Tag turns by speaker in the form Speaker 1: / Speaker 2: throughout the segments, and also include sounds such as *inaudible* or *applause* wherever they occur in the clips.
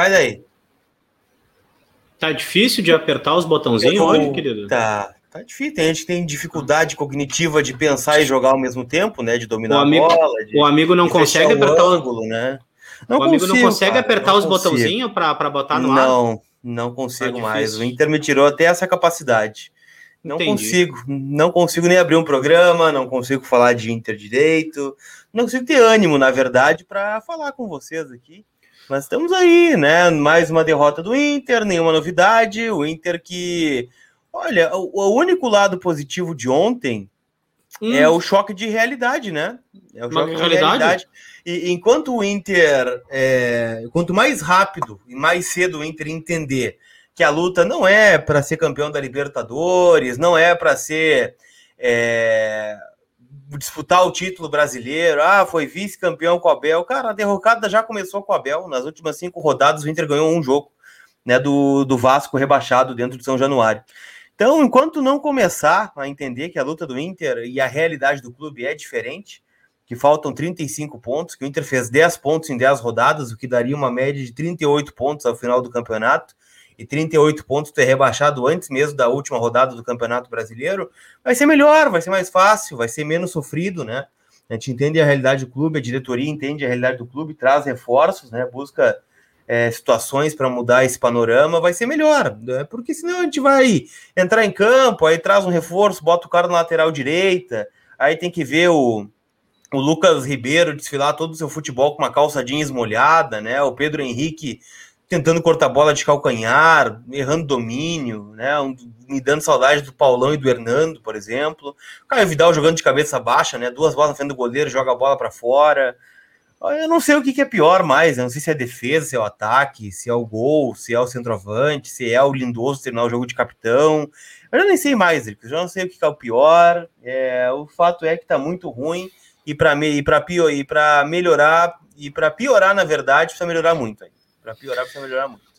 Speaker 1: Mas aí.
Speaker 2: Tá difícil de apertar os botãozinhos hoje, querido?
Speaker 1: Tá, tá difícil. A gente tem dificuldade cognitiva de pensar e jogar ao mesmo tempo, né? De dominar
Speaker 2: O amigo-
Speaker 1: a bola. De,
Speaker 2: O amigo não consegue apertar o,
Speaker 1: ângulo, né?
Speaker 2: o amigo não
Speaker 1: consigo,
Speaker 2: consegue
Speaker 1: cara,
Speaker 2: apertar
Speaker 1: não
Speaker 2: os
Speaker 1: consigo.
Speaker 2: botãozinhos para botar no ar.
Speaker 1: Não, não consigo
Speaker 2: Tá
Speaker 1: mais. O Inter me tirou até essa capacidade. Não
Speaker 2: Entendi.
Speaker 1: consigo, não consigo nem abrir um programa, não consigo falar de Inter direito, não consigo ter ânimo, na verdade, para falar com vocês aqui. Mas estamos aí, né? Mais uma derrota do Inter, nenhuma novidade. O Inter que, olha, o, o único lado positivo de ontem
Speaker 2: Hum,
Speaker 1: é o choque de realidade, né? É o
Speaker 2: Uma
Speaker 1: choque de
Speaker 2: realidade?
Speaker 1: realidade. E enquanto o Inter, é, quanto mais rápido e mais cedo o Inter entender que a luta não é para ser campeão da Libertadores, não é para ser é, disputar o título brasileiro, ah, foi vice-campeão com o Abel. Cara, a derrocada já começou com o Abel. Nas últimas cinco rodadas, o Inter ganhou um jogo né, do, do Vasco rebaixado dentro de São Januário. Então, enquanto não começar a entender que a luta do Inter e a realidade do clube é diferente, que faltam 35 pontos, que o Inter fez 10 pontos em 10 rodadas, o que daria uma média de 38 pontos ao final do campeonato, e 38 pontos ter rebaixado antes mesmo da última rodada do Campeonato Brasileiro, vai ser melhor, vai ser mais fácil, vai ser menos sofrido, né? A gente entende a realidade do clube, a diretoria entende a realidade do clube, traz reforços, né? Busca é, situações para mudar esse panorama, vai ser melhor, né? porque senão a gente vai entrar em campo, aí traz um reforço, bota o cara na lateral direita, aí tem que ver o, o Lucas Ribeiro desfilar todo o seu futebol com uma calça jeans molhada, né? O Pedro Henrique tentando cortar bola de calcanhar, errando domínio, né? Um- me dando saudade do Paulão e do Hernando, por exemplo. O Caio Vidal jogando de cabeça baixa, né? Duas bolas na frente do goleiro, joga a bola para fora. Eu não sei o que que é pior mais, eu não sei se é defesa, se é o ataque, se é o gol, se é o centroavante, se é o Lindoso terminar o jogo de capitão. Eu já nem sei mais, eu já não sei o que que é o pior. É, o fato é que tá muito ruim e para me, e para melhorar e para piorar na verdade precisa melhorar muito aí. Para piorar precisa melhorar muito.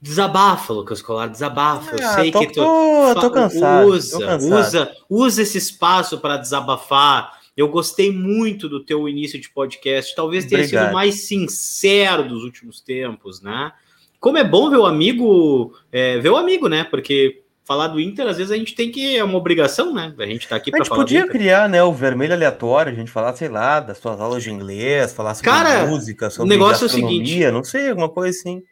Speaker 2: Desabafa, Lucas Colar, desabafa. Eu
Speaker 1: Ah,
Speaker 2: sei
Speaker 1: tô,
Speaker 2: que tu
Speaker 1: tô, tô cansado,
Speaker 2: usa,
Speaker 1: tô cansado.
Speaker 2: usa, usa esse espaço para desabafar. Eu gostei muito do teu início de podcast. Talvez tenha sido
Speaker 1: Obrigado.
Speaker 2: o mais sincero dos últimos tempos, né? Como é bom ver o amigo, é, ver o amigo, né? Porque falar do Inter, às vezes a gente tem que é uma obrigação, né? A gente tá aqui
Speaker 1: A
Speaker 2: para
Speaker 1: gente
Speaker 2: falar do
Speaker 1: podia
Speaker 2: Inter.
Speaker 1: criar, né, o vermelho aleatório, a gente falar, sei lá, das suas aulas de inglês, falar sobre
Speaker 2: Cara,
Speaker 1: música,
Speaker 2: o
Speaker 1: sobre
Speaker 2: negócio é o seguinte.
Speaker 1: não sei, alguma coisa assim.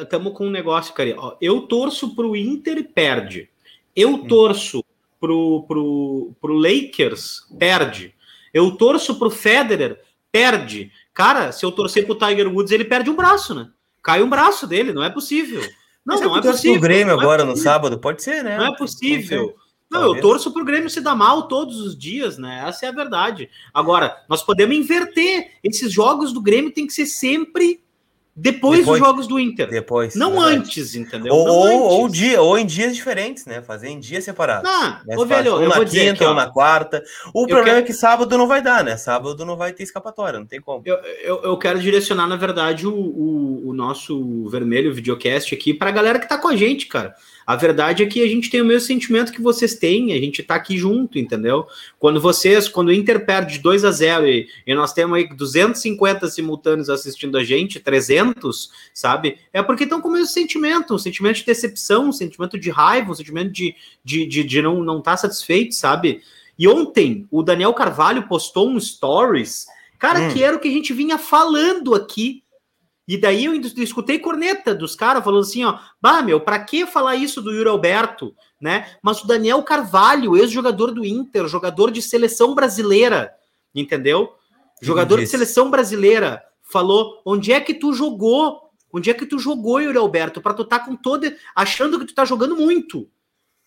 Speaker 2: Estamos com um negócio, cara. Ó, eu torço pro Inter e perde. Eu
Speaker 1: Hum.
Speaker 2: torço pro, pro, pro Lakers, perde. Eu torço pro Federer, perde. Cara, se eu torcer pro Tiger Woods, ele perde um braço, né? Cai um braço dele, não é possível. Não, não é possível.
Speaker 1: pro Grêmio
Speaker 2: não é
Speaker 1: agora no
Speaker 2: possível.
Speaker 1: sábado, pode ser, né?
Speaker 2: Não é possível. Não, eu
Speaker 1: Talvez.
Speaker 2: torço pro Grêmio se dar mal todos os dias, né? Essa é a verdade. Agora, nós podemos inverter. Esses jogos do Grêmio tem que ser sempre depois,
Speaker 1: Depois.
Speaker 2: dos jogos do Inter.
Speaker 1: Depois.
Speaker 2: Não
Speaker 1: verdade.
Speaker 2: antes, entendeu?
Speaker 1: Ou,
Speaker 2: Não
Speaker 1: ou,
Speaker 2: antes.
Speaker 1: ou, dia, ou em dias diferentes, né? Fazer em dias separados.
Speaker 2: Não,
Speaker 1: Mais
Speaker 2: ô, velho,
Speaker 1: um
Speaker 2: vou
Speaker 1: na quinta,
Speaker 2: aqui,
Speaker 1: ou na quarta. O problema
Speaker 2: quero-
Speaker 1: é que sábado não vai dar, né? Sábado não vai ter escapatória, não tem como.
Speaker 2: eu, eu, eu quero direcionar, na verdade, o, o, o nosso vermelho videocast aqui para a galera que tá com a gente, cara. A verdade é que a gente tem o mesmo sentimento que vocês têm, a gente tá aqui junto, entendeu? Quando vocês, quando o Inter perde de 2 a 0 e, e nós temos aí 250 simultâneos assistindo a gente, 300, sabe? É porque estão com o mesmo sentimento, um sentimento de decepção, um sentimento de raiva, um sentimento de, de, de, de não estar não tá satisfeito, sabe? E ontem o Daniel Carvalho postou um stories, cara,
Speaker 1: Hum.
Speaker 2: que era o que a gente vinha falando aqui. E daí eu escutei corneta dos caras falando assim, ó, bah, meu, pra que falar isso do Yuri Alberto, né? Mas o Daniel Carvalho, ex-jogador do Inter, jogador de seleção brasileira, entendeu? Jogador de seleção brasileira, falou, onde é que tu jogou? Onde é que tu jogou, Yuri Alberto? Pra tu tá com toda, achando que tu tá jogando muito.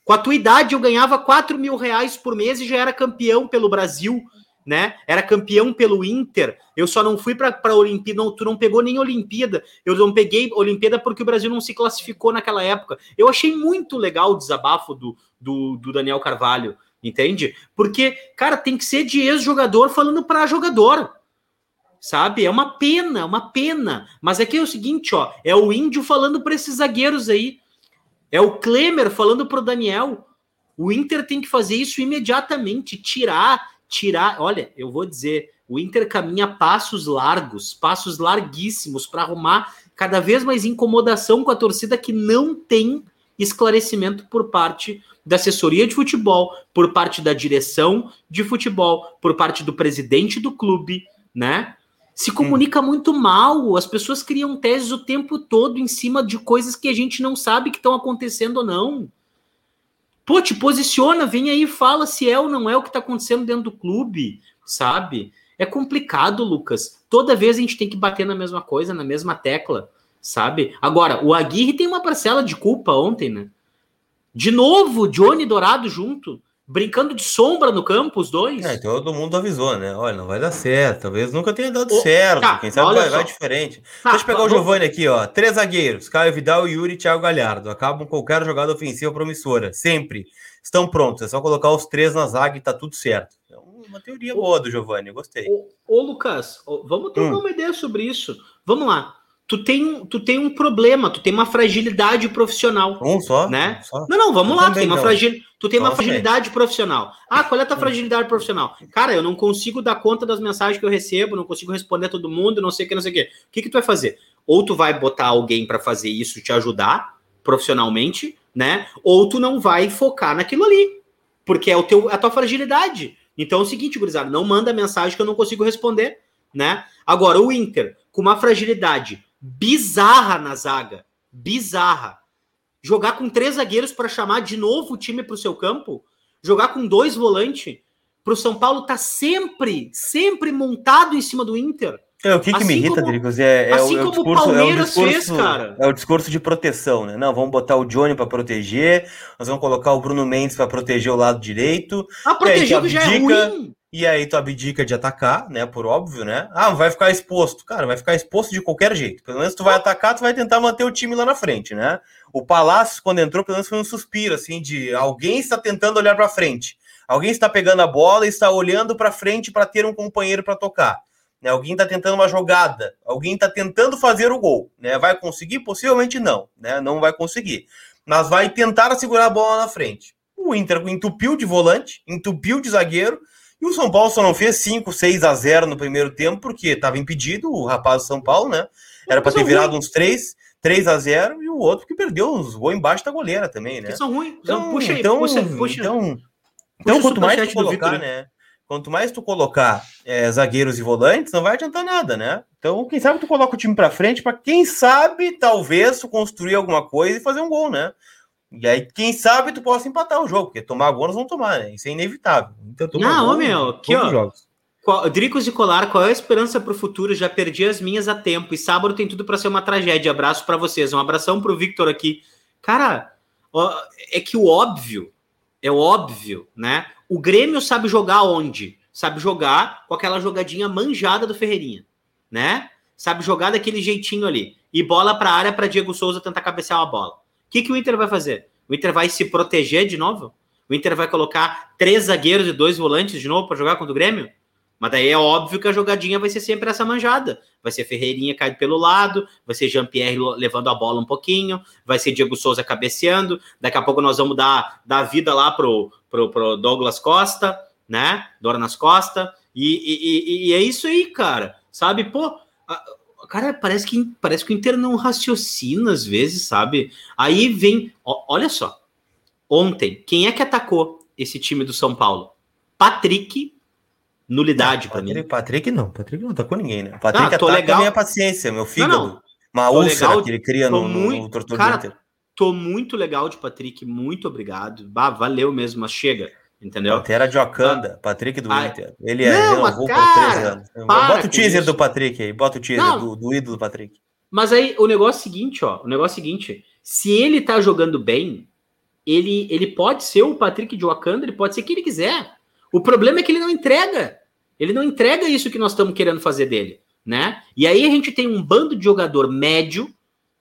Speaker 2: Com a tua idade, eu ganhava 4 mil reais por mês e já era campeão pelo Brasil, né? Era campeão pelo Inter. Eu só não fui para a Olimpíada. Não, tu não pegou nem Olimpíada. Eu não peguei Olimpíada porque o Brasil não se classificou naquela época. Eu achei muito legal o desabafo do, do, do Daniel Carvalho, entende? Porque, cara, tem que ser de ex-jogador falando para jogador. Sabe? É uma pena, uma pena. Mas aqui é o seguinte, ó, é o índio falando para esses zagueiros aí. É o Klemer falando pro Daniel. O Inter tem que fazer isso imediatamente, tirar, tirar. Olha, eu vou dizer, o Inter caminha passos largos, passos larguíssimos para arrumar cada vez mais incomodação com a torcida que não tem esclarecimento por parte da assessoria de futebol, por parte da direção de futebol, por parte do presidente do clube, né? Se comunica hum. muito mal, as pessoas criam teses o tempo todo em cima de coisas que a gente não sabe que estão acontecendo ou não. Pô, te posiciona, vem aí e fala se é ou não é o que está acontecendo dentro do clube, sabe? É complicado, Lucas. Toda vez a gente tem que bater na mesma coisa, na mesma tecla, sabe? Agora, o Aguirre tem uma parcela de culpa ontem, né? De novo, Johnny Dourado junto, brincando de sombra no campo, os dois.
Speaker 1: É, todo mundo avisou, né? Olha, não vai dar certo. Talvez nunca tenha dado oh, certo. Tá, Quem sabe vai, vai, diferente. Tá, Deixa eu pegar tá, o Giovanni aqui, ó. Três zagueiros: Caio Vidal, Yuri e Thiago Galhardo. Acabam qualquer jogada ofensiva promissora. Sempre. Estão prontos. É só colocar os três na zaga e tá tudo certo. É uma teoria boa do Giovanni, gostei.
Speaker 2: Ô, ô Lucas, ô, vamos trocar hum. uma ideia sobre isso. Vamos lá tu tem, tu tem um problema, tu tem uma fragilidade profissional.
Speaker 1: Um só?
Speaker 2: Né?
Speaker 1: Um só.
Speaker 2: Não, não, vamos eu lá, tu tem, uma fragil... tu tem uma fragilidade profissional. Ah, qual é a tua fragilidade profissional? Cara, eu não consigo dar conta das mensagens que eu recebo, não consigo responder a todo mundo, não sei o que, não sei o que. O que, que tu vai fazer? Ou tu vai botar alguém para fazer isso, te ajudar profissionalmente, né? Ou tu não vai focar naquilo ali, porque é o teu, a tua fragilidade. Então é o seguinte, gurizada, não manda mensagem que eu não consigo responder, né? Agora, o Inter, com uma fragilidade bizarra na zaga. Bizarra. Jogar com três zagueiros para chamar de novo o time para o seu campo. Jogar com dois volantes. Para o São Paulo tá sempre, sempre montado em cima do Inter.
Speaker 1: É, o que, que assim me irrita, Dricos, é, é, assim o, é, o discurso, é, o discurso, fez, é o discurso de proteção, né? Não, vamos botar o Johnny para proteger, nós vamos colocar o Bruno Mendes para proteger o lado direito.
Speaker 2: Ah, proteger que já é ruim.
Speaker 1: E aí tu abdica de atacar, né? Por óbvio, né? Ah, vai ficar exposto. Cara, vai ficar exposto de qualquer jeito. Pelo menos tu vai atacar, tu vai tentar manter o time lá na frente, né? O Palácio, quando entrou, pelo menos foi um suspiro, assim, de alguém está tentando olhar para frente. Alguém está pegando a bola e está olhando para frente para ter um companheiro para tocar. Né? Alguém está tentando uma jogada. Alguém está tentando fazer o gol. Né? Vai conseguir? Possivelmente não. Né? Não vai conseguir. Mas vai tentar segurar a bola na frente. O Inter entupiu de volante, entupiu de zagueiro e o São Paulo só não fez 5, 6 a 0 no primeiro tempo, porque estava impedido o rapaz do São Paulo, né? Era para ter virado uns 3, 3 a 0 e o outro que perdeu uns gols embaixo da goleira também, né?
Speaker 2: são ruins.
Speaker 1: Então, puxa aí, então, puxa, puxa, então, então quanto mais tu colocar, né? Quanto mais tu colocar é, zagueiros e volantes, não vai adiantar nada, né? Então, quem sabe tu coloca o time para frente para quem sabe, talvez, tu construir alguma coisa e fazer um gol, né? E aí, quem sabe, tu possa empatar o jogo, porque tomar gol nós vamos tomar, né? Isso é inevitável.
Speaker 2: Então, Não, gol, meu, aqui, ó. Jogos. Qual, Dricos de Colar, qual é a esperança para o futuro? Já perdi as minhas a tempo. E sábado tem tudo para ser uma tragédia. Abraço para vocês. Um abração para o Victor aqui. Cara, ó, é que o óbvio, é óbvio, né? O Grêmio sabe jogar onde? Sabe jogar com aquela jogadinha manjada do Ferreirinha, né? Sabe jogar daquele jeitinho ali. E bola para área para Diego Souza tentar cabecear uma bola. O que, que o Inter vai fazer? O Inter vai se proteger de novo? O Inter vai colocar três zagueiros e dois volantes de novo para jogar contra o Grêmio? Mas daí é óbvio que a jogadinha vai ser sempre essa manjada. Vai ser Ferreirinha caído pelo lado, vai ser Jean-Pierre levando a bola um pouquinho, vai ser Diego Souza cabeceando. Daqui a pouco nós vamos dar, dar vida lá pro, pro, pro Douglas Costa, né? Dornas Costa. E, e, e, e é isso aí, cara. Sabe, pô, Cara, parece que, parece que o Inter não raciocina às vezes, sabe? Aí vem. Ó, olha só. Ontem, quem é que atacou esse time do São Paulo? Patrick, nulidade para mim.
Speaker 1: Patrick não, Patrick não atacou ninguém, né? Patrick ah, ataca legal. a minha paciência, meu fígado. Não, não. Uma úlcera legal, que ele cria no, muito, no tortor cara, Inter.
Speaker 2: Tô muito legal de Patrick, muito obrigado. Bah, valeu mesmo, mas chega. Entendeu?
Speaker 1: Pantera de Wakanda, ah, Patrick do Inter. Ele é não, renovou cara, por três anos. Bota o teaser do Patrick aí, bota o teaser do, do ídolo do Patrick.
Speaker 2: Mas aí o negócio é o seguinte, ó. O negócio é o seguinte: se ele tá jogando bem, ele, ele pode ser o Patrick de Wakanda, ele pode ser quem ele quiser. O problema é que ele não entrega. Ele não entrega isso que nós estamos querendo fazer dele, né? E aí a gente tem um bando de jogador médio.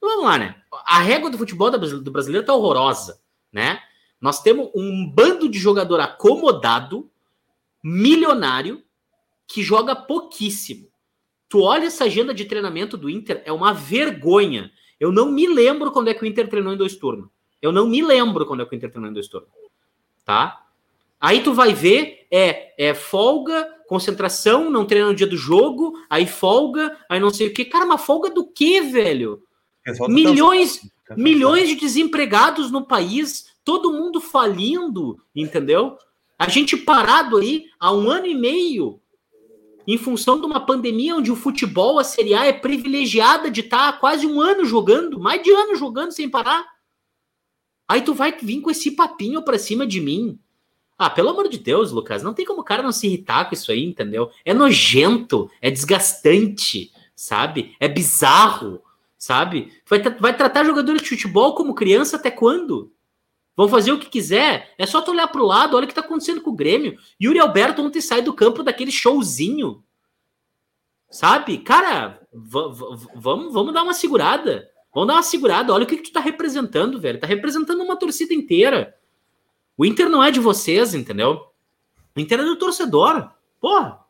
Speaker 2: Vamos lá, né? A régua do futebol do brasileiro tá horrorosa, né? Nós temos um bando de jogador acomodado, milionário, que joga pouquíssimo. Tu olha essa agenda de treinamento do Inter, é uma vergonha. Eu não me lembro quando é que o Inter treinou em dois turnos. Eu não me lembro quando é que o Inter treinou em dois turnos. Tá? Aí tu vai ver, é, é folga, concentração, não treina no dia do jogo, aí folga, aí não sei o que. Cara, uma folga do que, velho? Milhões, tá milhões de desempregados no país, todo mundo falindo, entendeu? A gente parado aí há um ano e meio em função de uma pandemia onde o futebol, a Série A, é privilegiada de estar tá quase um ano jogando, mais de ano jogando sem parar. Aí tu vai vir com esse papinho pra cima de mim. Ah, pelo amor de Deus, Lucas, não tem como o cara não se irritar com isso aí, entendeu? É nojento, é desgastante, sabe? É bizarro, sabe? Vai, vai tratar jogadores de futebol como criança até quando? Vão fazer o que quiser. É só tu olhar pro lado, olha o que tá acontecendo com o Grêmio. Yuri Alberto ontem sai do campo daquele showzinho. Sabe? Cara, vamos, vamos dar uma segurada. Vamos dar uma segurada. Olha o que, que tu tá representando, velho. Tá representando uma torcida inteira. O Inter não é de vocês, entendeu? O Inter é do torcedor. Porra.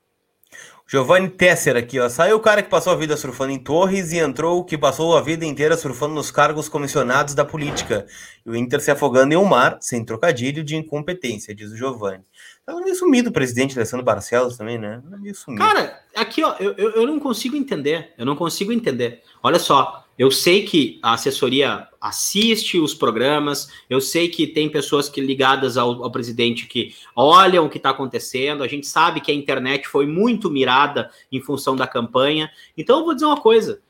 Speaker 1: Giovanni Tesser aqui, ó. Saiu o cara que passou a vida surfando em torres e entrou o que passou a vida inteira surfando nos cargos comissionados da política. E o Inter se afogando em um mar, sem trocadilho, de incompetência, diz o Giovanni. Tava meio sumido o presidente Alessandro Barcelos também, né?
Speaker 2: Meio sumido. Cara, aqui, ó, eu, eu, eu não consigo entender. Eu não consigo entender. Olha só, eu sei que a assessoria assiste os programas, eu sei que tem pessoas que ligadas ao, ao presidente que olham o que está acontecendo, a gente sabe que a internet foi muito mirada em função da campanha. Então eu vou dizer uma coisa,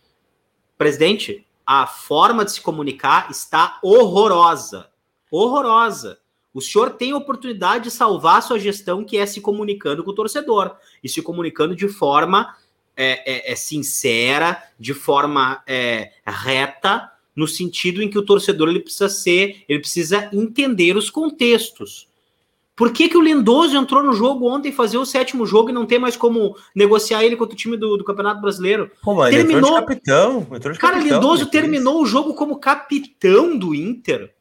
Speaker 2: presidente, a forma de se comunicar está horrorosa, horrorosa. O senhor tem a oportunidade de salvar a sua gestão, que é se comunicando com o torcedor e se comunicando de forma é, é, é sincera, de forma é, reta, no sentido em que o torcedor ele precisa ser, ele precisa entender os contextos. Por que, que o Lindoso entrou no jogo ontem fazer o sétimo jogo e não tem mais como negociar ele contra o time do, do Campeonato Brasileiro?
Speaker 1: Pô, mas terminou... de capitão.
Speaker 2: De Cara, capitão, Lindoso terminou o jogo como capitão do Inter.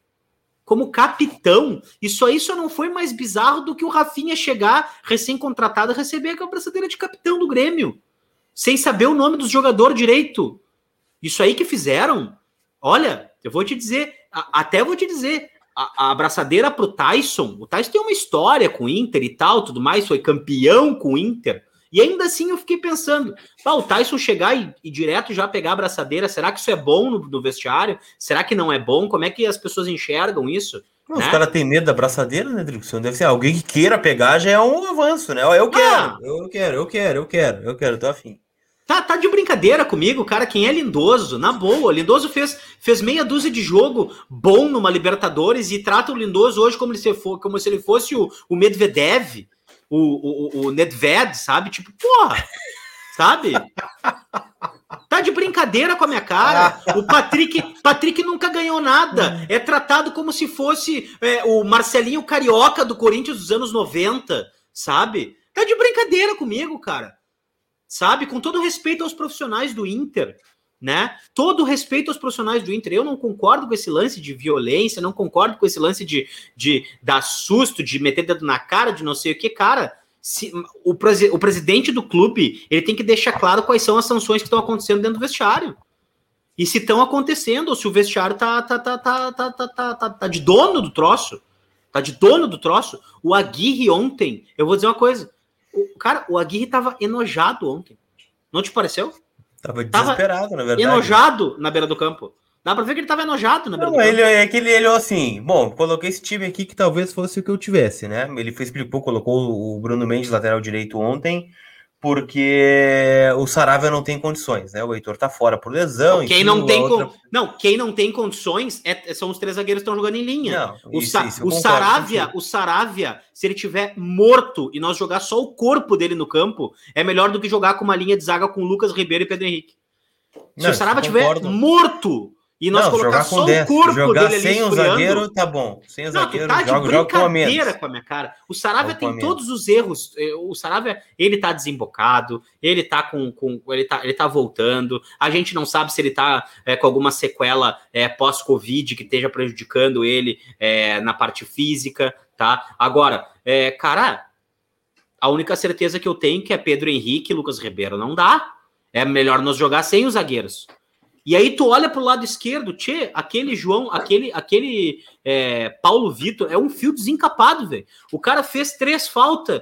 Speaker 2: Como capitão. Isso aí só não foi mais bizarro do que o Rafinha chegar, recém-contratado, receber a braçadeira de capitão do Grêmio sem saber o nome dos jogadores direito. Isso aí que fizeram, olha, eu vou te dizer, até vou te dizer, a, a abraçadeira pro Tyson, o Tyson tem uma história com o Inter e tal, tudo mais, foi campeão com o Inter. E ainda assim eu fiquei pensando, pá, o Tyson chegar e, e, direto já pegar a abraçadeira, será que isso é bom no, no, vestiário? Será que não é bom? Como é que as pessoas enxergam isso?
Speaker 1: Não, né? Os caras têm medo da abraçadeira, né, Drickson? Deve ser alguém que queira pegar já é um avanço, né? Eu quero, ah. eu quero, eu quero, eu quero, eu quero, tô afim.
Speaker 2: Tá, tá de brincadeira comigo, cara. Quem é Lindoso? Na boa. Lindoso fez, fez meia dúzia de jogo bom numa Libertadores e trata o Lindoso hoje como, se, for, como se ele fosse o, o Medvedev, o, o, o Nedved, sabe? Tipo, porra, sabe? Tá de brincadeira com a minha cara. O Patrick, Patrick nunca ganhou nada. É tratado como se fosse é, o Marcelinho Carioca do Corinthians dos anos 90, sabe? Tá de brincadeira comigo, cara sabe? Com todo respeito aos profissionais do Inter, né? Todo respeito aos profissionais do Inter. Eu não concordo com esse lance de violência, não concordo com esse lance de, de dar susto, de meter dedo na cara, de não sei o que, cara. Se, o, o presidente do clube ele tem que deixar claro quais são as sanções que estão acontecendo dentro do vestiário. E se estão acontecendo, ou se o vestiário tá, tá, tá, tá, tá, tá, tá, tá, tá de dono do troço. Tá de dono do troço. O Aguirre ontem, eu vou dizer uma coisa o, cara, o Aguirre tava enojado ontem. Não te pareceu?
Speaker 1: Tava desesperado, tava na verdade.
Speaker 2: Enojado na beira do campo. Dá pra ver que ele tava enojado na beira
Speaker 1: Não, do ele, campo. É que ele, ele assim, bom, coloquei esse time aqui que talvez fosse o que eu tivesse, né? Ele explicou, colocou o Bruno Mendes lateral direito ontem porque o Saravia não tem condições, né? O Heitor tá fora por lesão.
Speaker 2: Quem enfim, não tem outra... não, quem não tem condições é, são os três zagueiros que estão jogando em linha. Não, o, isso, Sa isso o Saravia, o Saravia, se ele tiver morto e nós jogar só o corpo dele no campo, é melhor do que jogar com uma linha de zaga com Lucas Ribeiro e Pedro Henrique. Se não, o Saravia tiver morto e nós não, colocar só o corpo
Speaker 1: jogar dele sem o zagueiro, tá bom. Sem o zagueiro,
Speaker 2: tá joga, joga com a menos. com a minha cara. O Saravia tem todos os erros. Eh, o Saravia, ele tá desembocado, ele tá com, com ele tá, ele tá voltando. A gente não sabe se ele tá é, com alguma sequela é, pós-Covid que esteja prejudicando ele é, na parte física, tá? Agora, é, cara, a única certeza que eu tenho que é Pedro Henrique e Lucas Ribeiro não dá. É melhor nós jogar sem os zagueiros. E aí tu olha pro lado esquerdo, tchê, aquele João, aquele, aquele é, Paulo Vitor é um fio desencapado, velho. O cara fez três faltas,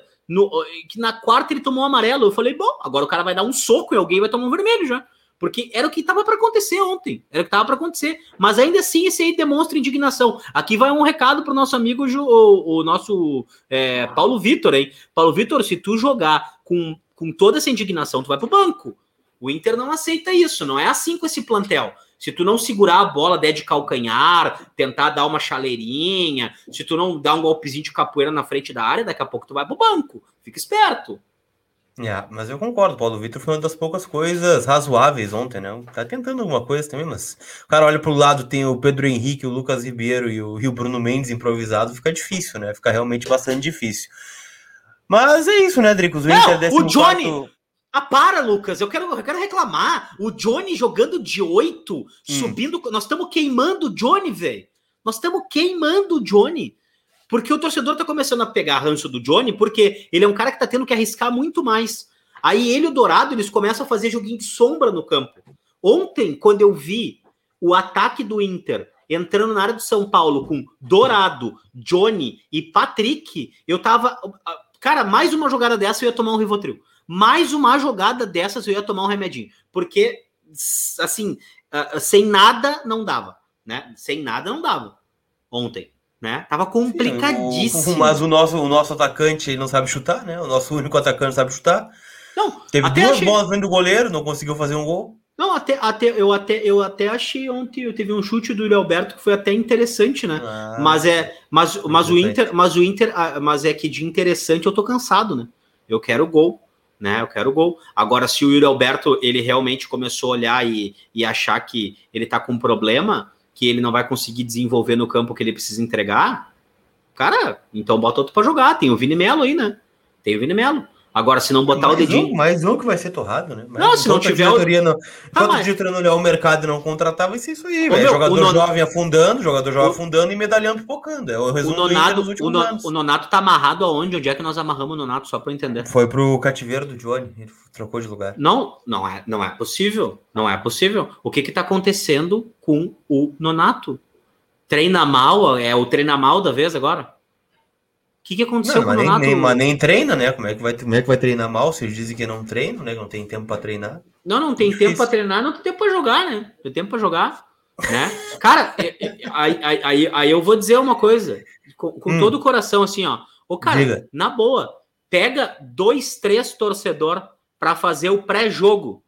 Speaker 2: que na quarta ele tomou um amarelo. Eu falei, bom, agora o cara vai dar um soco e alguém vai tomar um vermelho já. Porque era o que estava para acontecer ontem. Era o que estava para acontecer. Mas ainda assim, esse aí demonstra indignação. Aqui vai um recado para o nosso amigo, o, o nosso é, Paulo Vitor, hein? Paulo Vitor, se tu jogar com, com toda essa indignação, tu vai pro banco. O Inter não aceita isso. Não é assim com esse plantel. Se tu não segurar a bola, der de calcanhar, tentar dar uma chaleirinha, se tu não dar um golpezinho de capoeira na frente da área, daqui a pouco tu vai pro banco. Fica esperto.
Speaker 1: É, mas eu concordo, Paulo Vitor foi uma das poucas coisas razoáveis ontem, né? Tá tentando alguma coisa também, mas o cara olha pro lado, tem o Pedro Henrique, o Lucas Ribeiro e o, Rio Bruno Mendes improvisado, fica difícil, né? Fica realmente bastante difícil. Mas é isso, né, Dricos?
Speaker 2: O, Não, o Johnny, quarto... Ah, para, Lucas. Eu quero, eu quero reclamar. O Johnny jogando de 8, hum. subindo. Nós estamos queimando o Johnny, velho. Nós estamos queimando o Johnny. Porque o torcedor tá começando a pegar ranço do Johnny, porque ele é um cara que tá tendo que arriscar muito mais. Aí ele e o Dourado, eles começam a fazer joguinho de sombra no campo. Ontem, quando eu vi o ataque do Inter entrando na área do São Paulo com Dourado, Johnny e Patrick, eu tava. Cara, mais uma jogada dessa eu ia tomar um Rivotril mais uma jogada dessas eu ia tomar um remedinho. Porque, assim, sem nada não dava, né? Sem nada não dava ontem, né? Tava complicadíssimo. Sim,
Speaker 1: mas o nosso, o nosso atacante não sabe chutar, né? O nosso único atacante sabe chutar. Não, Teve duas achei... bolas dentro do goleiro, não conseguiu fazer um gol.
Speaker 2: Não, até, até, eu, até, eu até achei ontem, eu teve um chute do Yuri Alberto que foi até interessante, né? Ah, mas é, mas, mas o Inter, mas o Inter, ah, mas é que de interessante eu tô cansado, né? Eu quero gol né? Eu quero gol. Agora, se o Yuri Alberto ele realmente começou a olhar e, e achar que ele tá com um problema, que ele não vai conseguir desenvolver no campo que ele precisa entregar, cara, então bota outro para jogar. Tem o Vini Melo aí, né? Tem o Vini Melo. Agora, se não botar
Speaker 1: mais
Speaker 2: o dedinho.
Speaker 1: Um, mais um que vai ser torrado, né?
Speaker 2: Mas não, se não tiver. Diretoria
Speaker 1: não, ah, mas... a diretoria não olhar o mercado e não contratar, vai ser isso aí, velho. Jogador non... jovem afundando, jogador jovem o... afundando e medalhão pipocando. É o
Speaker 2: resumo o Nonato, o, no... o Nonato tá amarrado aonde? Onde é que nós amarramos o Nonato, só pra eu entender?
Speaker 1: Foi pro cativeiro do Johnny, ele trocou de lugar.
Speaker 2: Não, não é, não é possível. Não é possível. O que que tá acontecendo com o Nonato? Treina mal, é o treina mal da vez agora? Que, que aconteceu
Speaker 1: não, com o Nonato? Nem, mas nem treina, né? Como é, que vai, como é que vai treinar mal? Vocês dizem que não treino, né? Não tem tempo para treinar.
Speaker 2: Não, não tem tempo para treinar, não tem tempo para jogar, né? Tem tempo para jogar, né? Cara, é, é, aí, aí, aí, eu vou dizer uma coisa, com, com hum. todo o coração, assim, ó. Ô, cara, Diga. na boa, pega dois, três torcedor para fazer o pré-jogo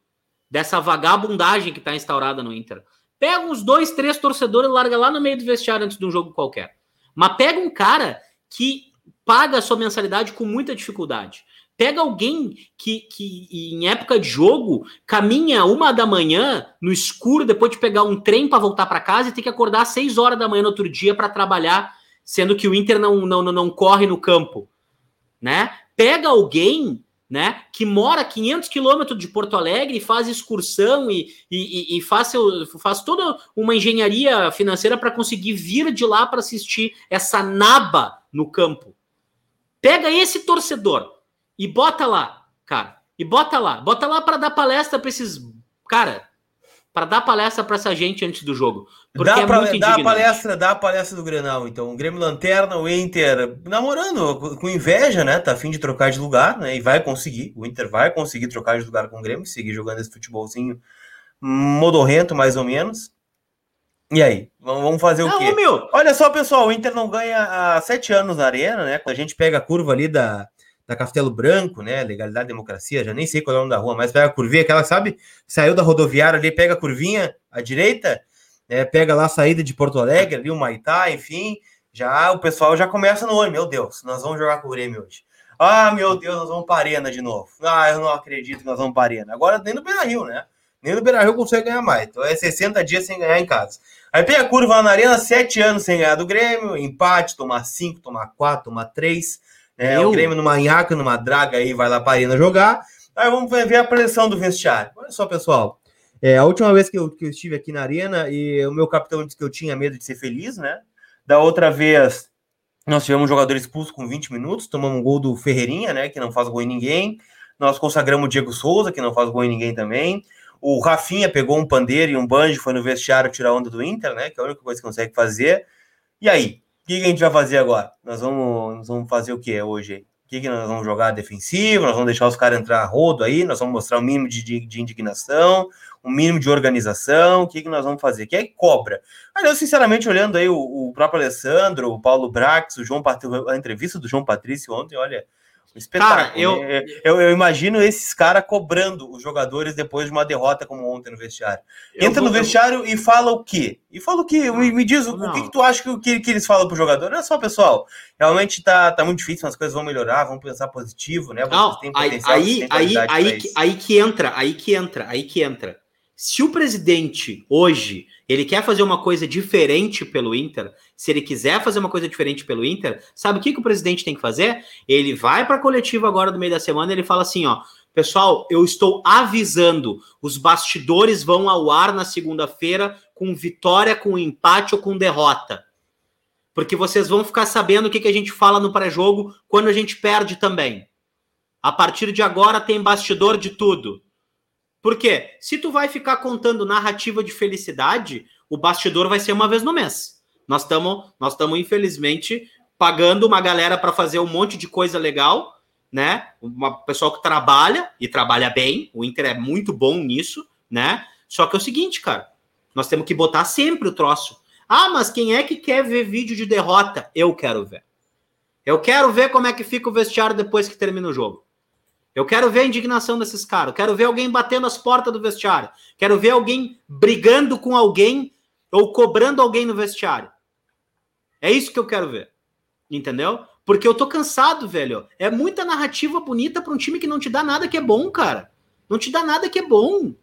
Speaker 2: dessa vagabundagem que tá instaurada no Inter. Pega uns dois, três torcedores e larga lá no meio do vestiário antes de um jogo qualquer. Mas pega um cara que paga a sua mensalidade com muita dificuldade. Pega alguém que, que em época de jogo caminha uma da manhã no escuro depois de pegar um trem para voltar para casa e tem que acordar às seis horas da manhã no outro dia para trabalhar, sendo que o Inter não, não, não corre no campo, né? Pega alguém né, que mora 500 quilômetros de Porto Alegre e faz excursão e, e, e faz, seu, faz toda uma engenharia financeira para conseguir vir de lá para assistir essa naba no campo. Pega esse torcedor e bota lá, cara. E bota lá. Bota lá para dar palestra para esses. Cara, para dar palestra para essa gente antes do jogo.
Speaker 1: Porque dá é pra, muito dá a palestra, dá a palestra do Grenal, então. O Grêmio Lanterna, o Inter namorando, com inveja, né? Tá afim de trocar de lugar, né? E vai conseguir. O Inter vai conseguir trocar de lugar com o Grêmio, seguir jogando esse futebolzinho modorrento, mais ou menos. E aí? Vamos fazer o quê? Meu. Olha só, pessoal, o Inter não ganha há sete anos na arena, né? Quando a gente pega a curva ali da, da Castelo Branco, né? Legalidade democracia, já nem sei qual é o nome da rua, mas pega a curvinha, aquela, sabe? Saiu da rodoviária ali, pega a curvinha à direita, né? pega lá a saída de Porto Alegre, ali o Maitá, enfim. Já o pessoal já começa no olho, meu Deus, nós vamos jogar com o Grêmio hoje. Ah, meu Deus, nós vamos para Arena de novo. Ah, eu não acredito que nós vamos para Arena. Agora nem no Beira Rio, né? Nem no Beira Rio consegue ganhar mais. Então é 60 dias sem ganhar em casa. Aí pega a curva na Arena, 7 anos sem ganhar do Grêmio, empate, tomar 5, tomar 4, tomar 3. É, o Grêmio numa nhaca, numa draga aí, vai lá para a Arena jogar. Aí vamos ver a pressão do vestiário. Olha só, pessoal. É, a última vez que eu, que eu estive aqui na Arena, e o meu capitão disse que eu tinha medo de ser feliz, né? Da outra vez, nós tivemos um jogador expulso com 20 minutos, tomamos um gol do Ferreirinha, né? Que não faz gol em ninguém. Nós consagramos o Diego Souza, que não faz gol em ninguém também. O Rafinha pegou um pandeiro e um banjo, foi no vestiário tirar onda do Inter, né? Que é a única coisa que consegue fazer. E aí? O que a gente vai fazer agora? Nós vamos, nós vamos fazer o que hoje? O que, que nós vamos jogar defensivo? Nós vamos deixar os caras entrar rodo aí, nós vamos mostrar o mínimo de, de, de indignação, o mínimo de organização, o que, que nós vamos fazer? Que é cobra. Mas eu, sinceramente, olhando aí o, o próprio Alessandro, o Paulo Brax, o João a entrevista do João Patrício ontem, olha, espetáculo. Cara, eu... Né? eu... Eu, imagino esses caras cobrando os jogadores depois de uma derrota como ontem no vestiário. Entra vou... no vestiário e fala o quê? E fala o quê? Me, me diz o, o que, que, tu acha que, que, que eles falam pro jogador? Olha só, pessoal, realmente tá, tá muito difícil, as coisas vão melhorar, vamos pensar positivo, né? Vocês
Speaker 2: Não, aí, aí, aí, aí, que, aí que entra, aí que entra, aí que entra. Se o presidente hoje ele quer fazer uma coisa diferente pelo Inter, se ele quiser fazer uma coisa diferente pelo Inter, sabe o que, que o presidente tem que fazer? Ele vai para a coletiva agora no meio da semana e ele fala assim: ó, pessoal, eu estou avisando, os bastidores vão ao ar na segunda-feira com vitória, com empate ou com derrota. Porque vocês vão ficar sabendo o que, que a gente fala no pré-jogo quando a gente perde também. A partir de agora tem bastidor de tudo. Por quê? Se tu vai ficar contando narrativa de felicidade, o bastidor vai ser uma vez no mês. Nós estamos, nós estamos infelizmente pagando uma galera para fazer um monte de coisa legal, né? Uma pessoal que trabalha e trabalha bem. O Inter é muito bom nisso, né? Só que é o seguinte, cara, nós temos que botar sempre o troço. Ah, mas quem é que quer ver vídeo de derrota? Eu quero ver. Eu quero ver como é que fica o vestiário depois que termina o jogo. Eu quero ver a indignação desses caras. Quero ver alguém batendo as portas do vestiário. Quero ver alguém brigando com alguém ou cobrando alguém no vestiário. É isso que eu quero ver. Entendeu? Porque eu tô cansado, velho. É muita narrativa bonita para um time que não te dá nada que é bom, cara. Não te dá nada que é bom.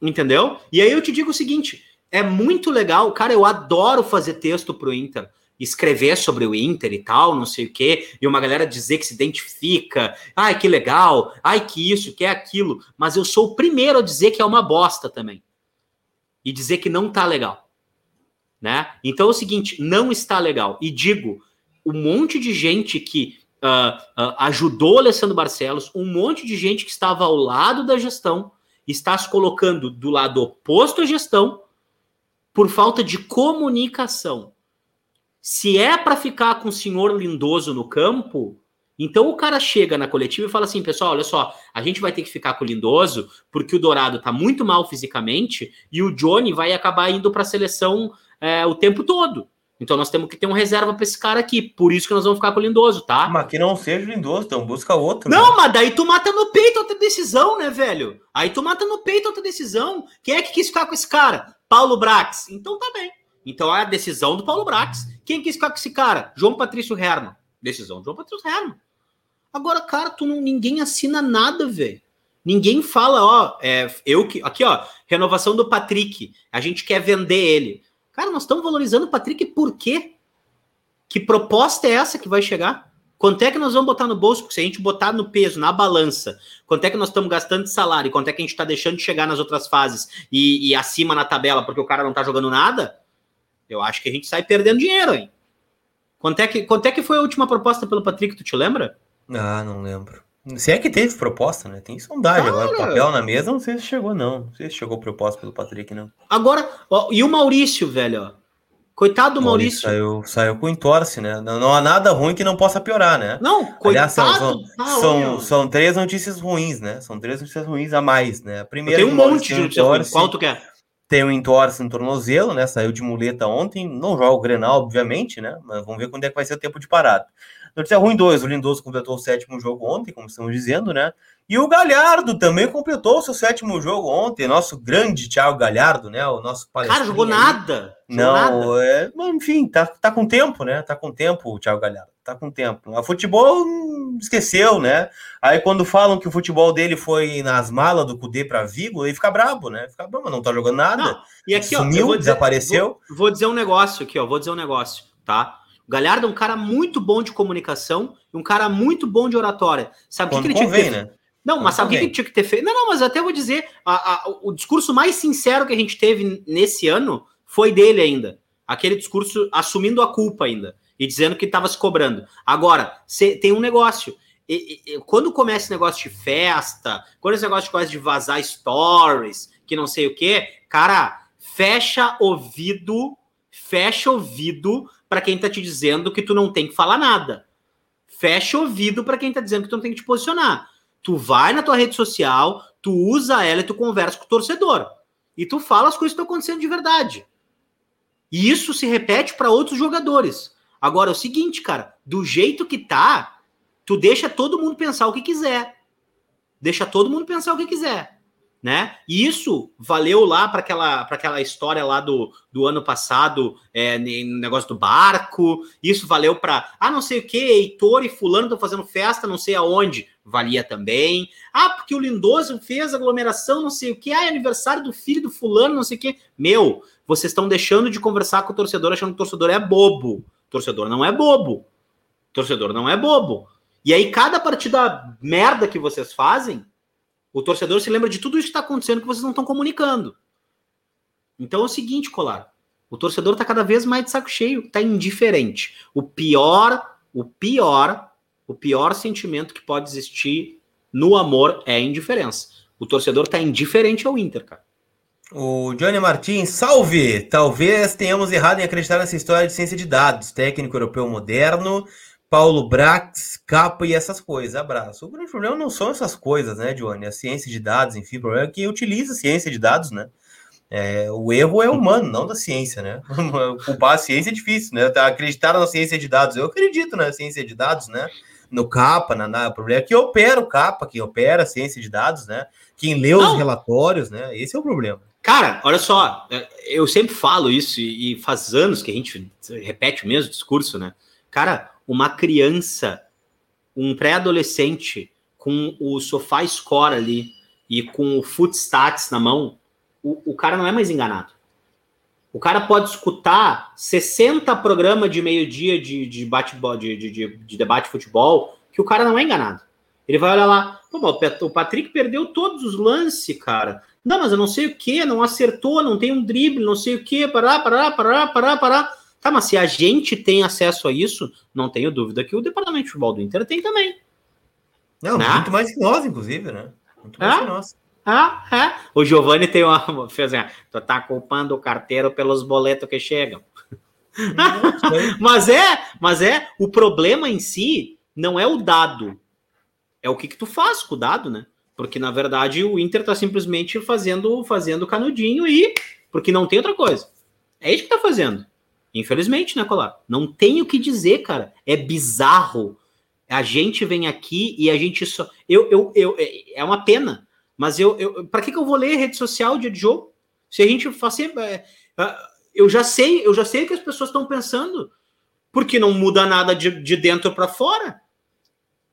Speaker 2: Entendeu? E aí eu te digo o seguinte: é muito legal, cara. Eu adoro fazer texto pro Inter escrever sobre o Inter e tal, não sei o quê, e uma galera dizer que se identifica, ai que legal, ai que isso, que é aquilo, mas eu sou o primeiro a dizer que é uma bosta também. E dizer que não tá legal. Né? Então é o seguinte, não está legal. E digo, um monte de gente que uh, uh, ajudou Alessandro Barcelos, um monte de gente que estava ao lado da gestão, está se colocando do lado oposto à gestão por falta de comunicação. Se é para ficar com o senhor lindoso no campo, então o cara chega na coletiva e fala assim, pessoal, olha só, a gente vai ter que ficar com o lindoso porque o Dourado tá muito mal fisicamente e o Johnny vai acabar indo para a seleção é, o tempo todo. Então nós temos que ter um reserva para esse cara aqui. Por isso que nós vamos ficar com o Lindoso, tá?
Speaker 1: Mas que não seja o Lindoso, então busca outro.
Speaker 2: Não, né? mas daí tu mata no peito outra decisão, né, velho? Aí tu mata no peito outra decisão. Quem é que quis ficar com esse cara? Paulo Brax. Então tá bem. Então é a decisão do Paulo Brax. Quem quis ficar com esse cara? João Patrício Herman. Decisão do João Patrício Herman. Agora, cara, tu não, ninguém assina nada, velho. Ninguém fala, ó, é, eu que. Aqui, ó, renovação do Patrick. A gente quer vender ele. Cara, nós estamos valorizando o Patrick por quê? Que proposta é essa que vai chegar? Quanto é que nós vamos botar no bolso? Porque se a gente botar no peso, na balança, quanto é que nós estamos gastando de salário, quanto é que a gente está deixando de chegar nas outras fases e, e acima na tabela porque o cara não está jogando nada, eu acho que a gente sai perdendo dinheiro, hein? Quanto é que, quanto é que foi a última proposta pelo Patrick, tu te lembra?
Speaker 1: Ah, não lembro. Se é que teve proposta, né? Tem sondagem Cara... agora, papel na mesa, não sei se chegou, não. Não sei se chegou proposta pelo Patrick, não.
Speaker 2: Agora, ó, e o Maurício, velho, ó. Coitado do Maurício.
Speaker 1: Saiu, saiu com entorce, né? Não, não, há nada ruim que não possa piorar, né?
Speaker 2: Não,
Speaker 1: coitado. Aliás, são, são, são, são, três notícias ruins, né? São três notícias ruins a mais, né?
Speaker 2: Primeiro, tem um monte de notícias ruins. Qual tu quer?
Speaker 1: Tem um entorse no tornozelo, né? Saiu de muleta ontem. Não joga o Grenal, obviamente, né? Mas vamos ver quando é que vai ser o tempo de parada. Notícia ruim 2. O Lindoso completou o sétimo jogo ontem, como estamos dizendo, né? E o Galhardo também completou o seu sétimo jogo ontem. Nosso grande Thiago Galhardo, né? O nosso
Speaker 2: Cara, jogou nada.
Speaker 1: Não, nada. É, enfim, tá, tá com tempo, né? Tá com tempo o Thiago Galhardo. Tá com tempo. O futebol esqueceu, né? Aí quando falam que o futebol dele foi nas malas do Cudê para Vigo, ele fica brabo, né? Fica brabo, não tá jogando nada. Não.
Speaker 2: E aqui, Sumiu, ó, dizer, desapareceu. Vou, vou dizer um negócio aqui, ó. Vou dizer um negócio, tá? O Galhardo é um cara muito bom de comunicação e um cara muito bom de oratória. Sabe o que, ele tinha que ter? Né? Não, mas sabe o que ele tinha que ter feito? Não, não, mas até vou dizer, a, a, o discurso mais sincero que a gente teve nesse ano foi dele ainda. Aquele discurso assumindo a culpa ainda e dizendo que estava se cobrando. Agora, cê, tem um negócio. E, e, quando começa esse negócio de festa, quando esse negócio começa de vazar stories, que não sei o que, cara, fecha ouvido, fecha ouvido para quem tá te dizendo que tu não tem que falar nada. fecha ouvido para quem tá dizendo que tu não tem que te posicionar. Tu vai na tua rede social, tu usa ela e tu conversa com o torcedor. E tu fala as coisas que estão acontecendo de verdade. E isso se repete para outros jogadores. Agora é o seguinte, cara, do jeito que tá, tu deixa todo mundo pensar o que quiser. Deixa todo mundo pensar o que quiser né? E isso valeu lá para aquela, aquela história lá do, do ano passado, é, no negócio do barco. Isso valeu para, ah, não sei o que, Heitor e Fulano estão fazendo festa, não sei aonde. Valia também. Ah, porque o Lindoso fez aglomeração, não sei o que. Ah, é aniversário do filho do Fulano, não sei o que. Meu, vocês estão deixando de conversar com o torcedor achando que o torcedor é bobo. Torcedor não é bobo. Torcedor não é bobo. E aí, cada partida merda que vocês fazem, o torcedor se lembra de tudo isso que está acontecendo que vocês não estão comunicando. Então é o seguinte, Colar. O torcedor está cada vez mais de saco cheio, está indiferente. O pior, o pior, o pior sentimento que pode existir no amor é a indiferença. O torcedor está indiferente ao Inter, cara.
Speaker 1: O Johnny Martins, salve! Talvez tenhamos errado em acreditar nessa história de ciência de dados. Técnico europeu moderno, Paulo Brax, capa e essas coisas. Abraço. O grande problema não são essas coisas, né, Johnny? A ciência de dados, enfim, o problema é quem utiliza a ciência de dados, né? É, o erro é humano, não da ciência, né? *laughs* Culpar a ciência é difícil, né? Tá, acreditar na ciência de dados. Eu acredito na ciência de dados, né? No capa, na, na, o problema é que opera o capa, quem opera a ciência de dados, né? Quem lê os não. relatórios, né? Esse é o problema.
Speaker 2: Cara, olha só, é, eu sempre falo isso e faz anos que a gente repete o mesmo discurso, né? Cara, uma criança, um pré-adolescente com o sofá score ali e com o footstats na mão, o, o cara não é mais enganado. O cara pode escutar 60 programas de meio-dia de, de, de, de, de debate de futebol, que o cara não é enganado. Ele vai olhar lá, o Patrick perdeu todos os lances, cara. Não, mas eu não sei o que, não acertou, não tem um drible, não sei o que, pará, pará, pará, pará, pará. Tá, mas se a gente tem acesso a isso, não tenho dúvida que o departamento de futebol do Inter tem também.
Speaker 1: Não, né? muito mais que nós, inclusive, né? Muito mais
Speaker 2: é? que nós. Ah, é. O Giovanni tem uma. *laughs* Fez assim, tu tá culpando o carteiro pelos boletos que chegam. *laughs* mas é, mas é, o problema em si não é o dado. É o que, que tu faz com o dado, né? Porque, na verdade, o Inter tá simplesmente fazendo, fazendo canudinho e. Porque não tem outra coisa. É isso que tá fazendo. Infelizmente, né, Colar? Não tem o que dizer, cara. É bizarro. A gente vem aqui e a gente só. Eu, eu, eu, é, é uma pena. Mas eu, eu para que, que eu vou ler rede social dia de jogo? Se a gente faz sempre. É, é, eu já sei, eu já sei o que as pessoas estão pensando. Porque não muda nada de, de dentro para fora.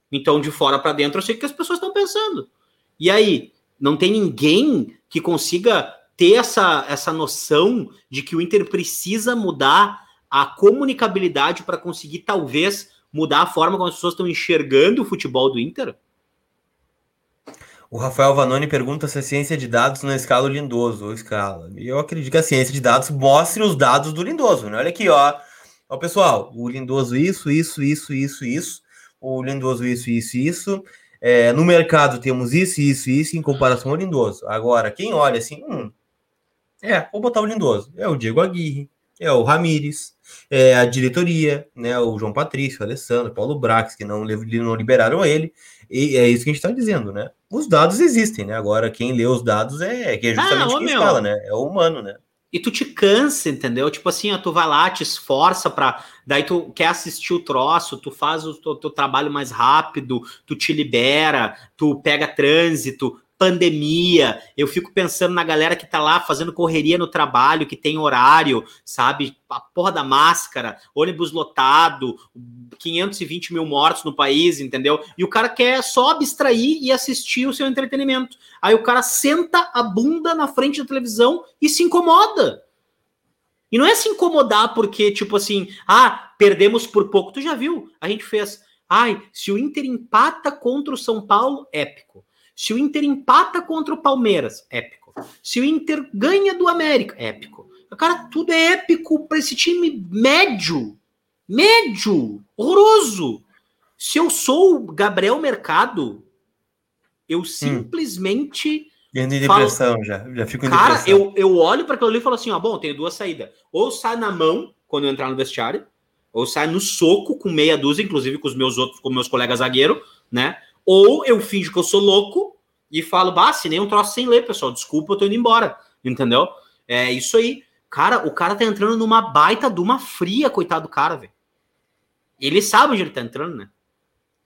Speaker 2: Então, de fora para dentro, eu sei o que as pessoas estão pensando. E aí, não tem ninguém que consiga ter essa, essa noção de que o Inter precisa mudar a comunicabilidade para conseguir, talvez, mudar a forma como as pessoas estão enxergando o futebol do Inter?
Speaker 1: O Rafael Vanoni pergunta se a ciência de dados não escala o Lindoso ou escala. E eu acredito que a ciência de dados mostre os dados do Lindoso. Né? Olha aqui, ó. Ó, pessoal, o Lindoso isso, isso, isso, isso, isso. O Lindoso isso, isso, isso. É, no mercado temos isso, isso, isso em comparação ao Lindoso. Agora, quem olha assim, hum, é, vou botar o Lindoso. É o Diego Aguirre, é o Ramires, é a diretoria, né? O João Patrício, o Alessandro, Paulo Brax, que não, não liberaram ele. E é isso que a gente está dizendo, né? Os dados existem, né? Agora, quem lê os dados é, que é justamente ah, quem meu. escala, né? É o humano, né?
Speaker 2: E tu te cansa, entendeu? Tipo assim, ó, tu vai lá, te esforça para, daí tu quer assistir o troço, tu faz o teu, teu trabalho mais rápido, tu te libera, tu pega trânsito, pandemia, eu fico pensando na galera que tá lá fazendo correria no trabalho, que tem horário, sabe? A porra da máscara, ônibus lotado, 520 mil mortos no país, entendeu? E o cara quer só abstrair e assistir o seu entretenimento. Aí o cara senta a bunda na frente da televisão e se incomoda. E não é se incomodar porque, tipo assim, ah, perdemos por pouco. Tu já viu? A gente fez. Ai, se o Inter empata contra o São Paulo, épico. Se o Inter empata contra o Palmeiras, épico. Se o Inter ganha do América, épico. Cara, tudo é épico para esse time médio. Médio. Horroroso. Se eu sou o Gabriel Mercado, eu hum. simplesmente.
Speaker 1: Hum. de depressão falo, já. Já fico em
Speaker 2: cara, depressão. eu, eu olho para aquilo ali e falo assim: ó, bom, tenho duas saídas. Ou sai na mão quando eu entrar no vestiário, ou eu saio no soco com meia dúzia, inclusive com os meus outros, com meus colegas zagueiros, né? Ou eu finjo que eu sou louco e falo, bah, nem um troço sem ler, pessoal. Desculpa, eu tô indo embora. Entendeu? É isso aí. Cara, o cara tá entrando numa baita de uma fria, coitado do cara, velho. Ele sabe onde ele tá entrando, né?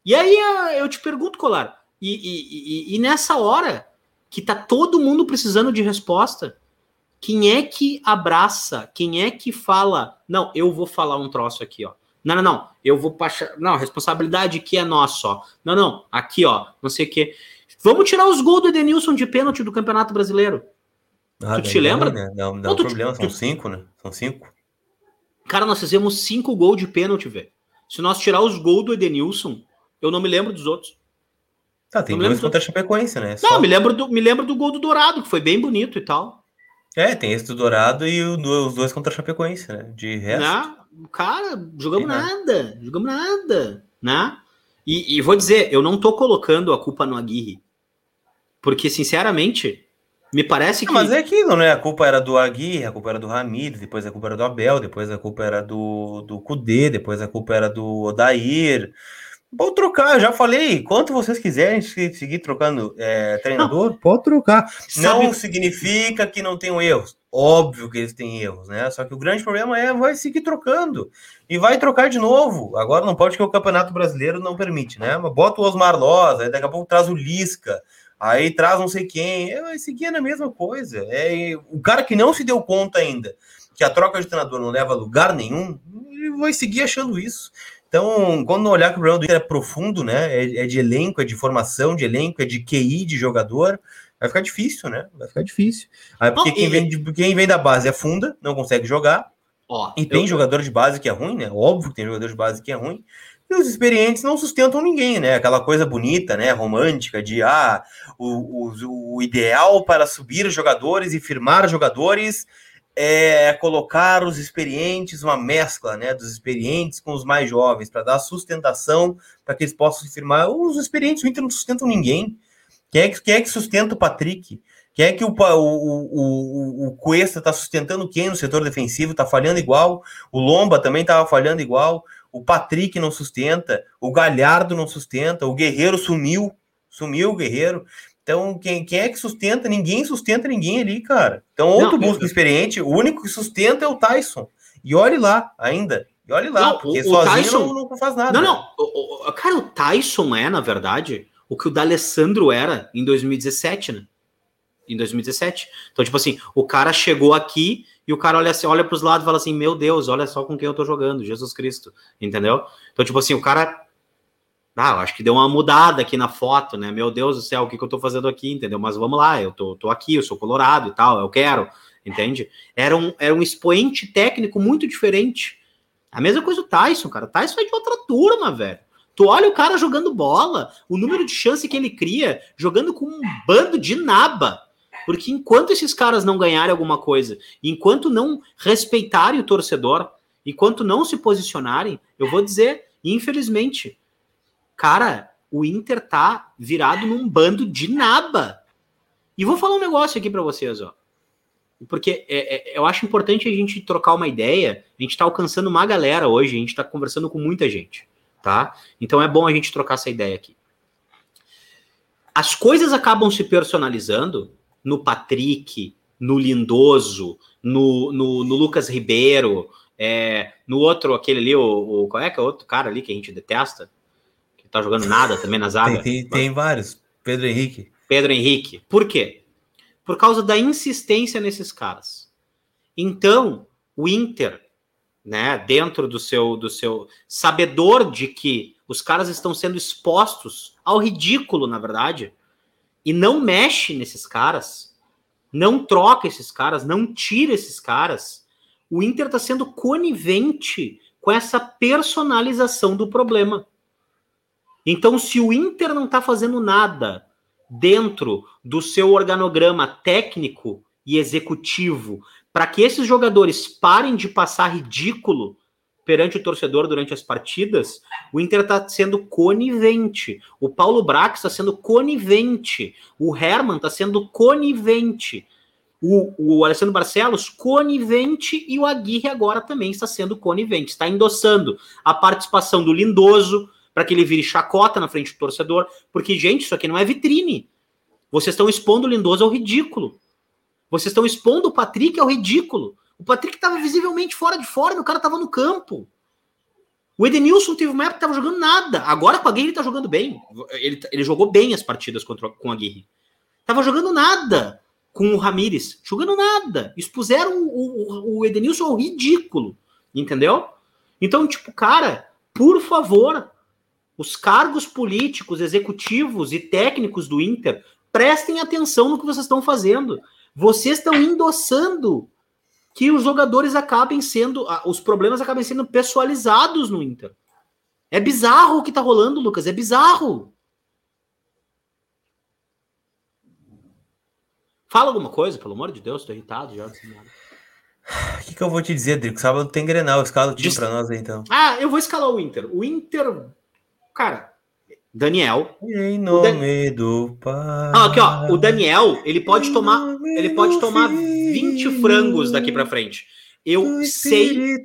Speaker 2: E aí eu te pergunto, Colar, e, e, e, e nessa hora que tá todo mundo precisando de resposta, quem é que abraça? Quem é que fala? Não, eu vou falar um troço aqui, ó. Não, não, não. Eu vou passar. Não, responsabilidade aqui é nossa, ó. Não, não. Aqui, ó. Não sei o quê. Vamos tirar os gols do Edenilson de pênalti do Campeonato Brasileiro.
Speaker 1: Ah, tu te lembra? Né? Não, não, não problema, são cinco, né? São cinco.
Speaker 2: Cara, nós fizemos cinco gols de pênalti, velho. Se nós tirar os gols do Edenilson, eu não me lembro dos outros.
Speaker 1: Tá, tem dois contra a Chapecoense, né?
Speaker 2: Só... Não, me lembro, do, me lembro do gol do Dourado, que foi bem bonito e tal.
Speaker 1: É, tem esse do Dourado e o, os dois contra a Chapecoense, né? De resto.
Speaker 2: Não, cara, jogamos nada, jogamos nada, né? E, e, vou dizer, eu não tô colocando a culpa no Aguirre. Porque, sinceramente, me parece que.
Speaker 1: mas é aquilo, né? A culpa era do Aguirre, a culpa era do Ramires, depois a culpa era do Abel, depois a culpa era do, do Cudê, depois a culpa era do Odair. Vou trocar, já falei. Quanto vocês quiserem seguir trocando é, treinador, não, pode trocar. Não Sabe... significa que não tenham erros. Óbvio que eles têm erros, né? Só que o grande problema é vai seguir trocando. E vai trocar de novo. Agora não pode que o Campeonato Brasileiro não permite, né? Mas bota o Osmar Loz, aí daqui a pouco traz o Lisca. Aí traz não sei quem. É, vai seguir a mesma coisa. É, o cara que não se deu conta ainda que a troca de treinador não leva a lugar nenhum, ele vai seguir achando isso. Então, quando olhar que o problema do Inter é profundo, né? É, é, de elenco, é de formação de elenco, é de QI de jogador, vai ficar difícil, né? Vai ficar difícil. Aí, porque quem, vem de, quem vem da base é funda, não consegue jogar. Ó, e tem eu... jogador de base que é ruim, né? Óbvio que tem jogador de base que é ruim. E os experientes não sustentam ninguém, né? Aquela coisa bonita, né? Romântica de ah, o, o, o ideal para subir jogadores e firmar jogadores é colocar os experientes, uma mescla, né, dos experientes com os mais jovens, para dar sustentação para que eles possam se firmar. Os experientes, o Inter não sustentam ninguém. Quem é que, quem é que sustenta o Patrick? Quem é que o, o, o, o Cuesta está sustentando quem no setor defensivo? Está falhando igual. O Lomba também estava falhando igual o Patrick não sustenta, o Galhardo não sustenta, o Guerreiro sumiu, sumiu o Guerreiro. Então, quem, quem é que sustenta? Ninguém sustenta ninguém ali, cara. Então, outro não, busca eu... experiente, o único que sustenta é o Tyson. E olhe lá ainda. E olhe lá, não, porque o, sozinho Tyson... não, não, faz nada.
Speaker 2: Não, não. O, o, cara, o Tyson é, na verdade, o que o D'Alessandro era em 2017, né? Em 2017. Então, tipo assim, o cara chegou aqui e o cara olha assim, olha para os lados e fala assim: Meu Deus, olha só com quem eu tô jogando, Jesus Cristo, entendeu? Então, tipo assim, o cara. Ah, eu acho que deu uma mudada aqui na foto, né? Meu Deus do céu, o que, que eu tô fazendo aqui, entendeu? Mas vamos lá, eu tô, tô aqui, eu sou colorado e tal, eu quero, entende? Era um, era um expoente técnico muito diferente. A mesma coisa o Tyson, cara. O Tyson é de outra turma, velho. Tu olha o cara jogando bola, o número de chance que ele cria, jogando com um bando de naba. Porque enquanto esses caras não ganharem alguma coisa, enquanto não respeitarem o torcedor, enquanto não se posicionarem, eu vou dizer, infelizmente, cara, o Inter tá virado num bando de naba. E vou falar um negócio aqui para vocês, ó. Porque é, é, eu acho importante a gente trocar uma ideia. A gente tá alcançando uma galera hoje, a gente tá conversando com muita gente, tá? Então é bom a gente trocar essa ideia aqui. As coisas acabam se personalizando no Patrick, no Lindoso, no, no, no Lucas Ribeiro, é, no outro, aquele ali, o, o, qual é que é o outro cara ali que a gente detesta? Tá jogando nada também na zaga.
Speaker 1: tem, tem, tem vários. Pedro Henrique.
Speaker 2: Pedro Henrique. Por quê? Por causa da insistência nesses caras. Então, o Inter, né, dentro do seu, do seu sabedor de que os caras estão sendo expostos ao ridículo, na verdade, e não mexe nesses caras, não troca esses caras, não tira esses caras, o Inter está sendo conivente com essa personalização do problema. Então, se o Inter não está fazendo nada dentro do seu organograma técnico e executivo para que esses jogadores parem de passar ridículo perante o torcedor durante as partidas, o Inter está sendo conivente. O Paulo Brax está sendo conivente. O Herman está sendo conivente. O, o Alessandro Barcelos, conivente, e o Aguirre agora também está sendo conivente, está endossando a participação do Lindoso para que ele vire chacota na frente do torcedor, porque, gente, isso aqui não é vitrine. Vocês estão expondo o Lindoso ao ridículo. Vocês estão expondo o Patrick ao ridículo. O Patrick estava visivelmente fora de forma, o cara estava no campo. O Edenilson teve uma época que estava jogando nada. Agora com a Aguirre ele está jogando bem. Ele, ele jogou bem as partidas contra, com a Aguirre. Tava jogando nada com o Ramires. Jogando nada. Expuseram o, o, o Edenilson ao ridículo. Entendeu? Então, tipo, cara, por favor, os cargos políticos, executivos e técnicos do Inter, prestem atenção no que vocês estão fazendo. Vocês estão endossando que os jogadores acabem sendo, os problemas acabem sendo pessoalizados no Inter. É bizarro o que tá rolando, Lucas, é bizarro. Fala alguma coisa, pelo amor de Deus, tô irritado já.
Speaker 1: O que, que eu vou te dizer, Drico? Sábado tem Grenal, escala o time Just... pra nós aí, então.
Speaker 2: Ah, eu vou escalar o Inter. O Inter, cara, Daniel.
Speaker 1: Em nome Dan... do Pai.
Speaker 2: Ah, aqui, ó. O Daniel, ele pode tomar. Ele pode tomar 20 frangos daqui para frente. Eu sei.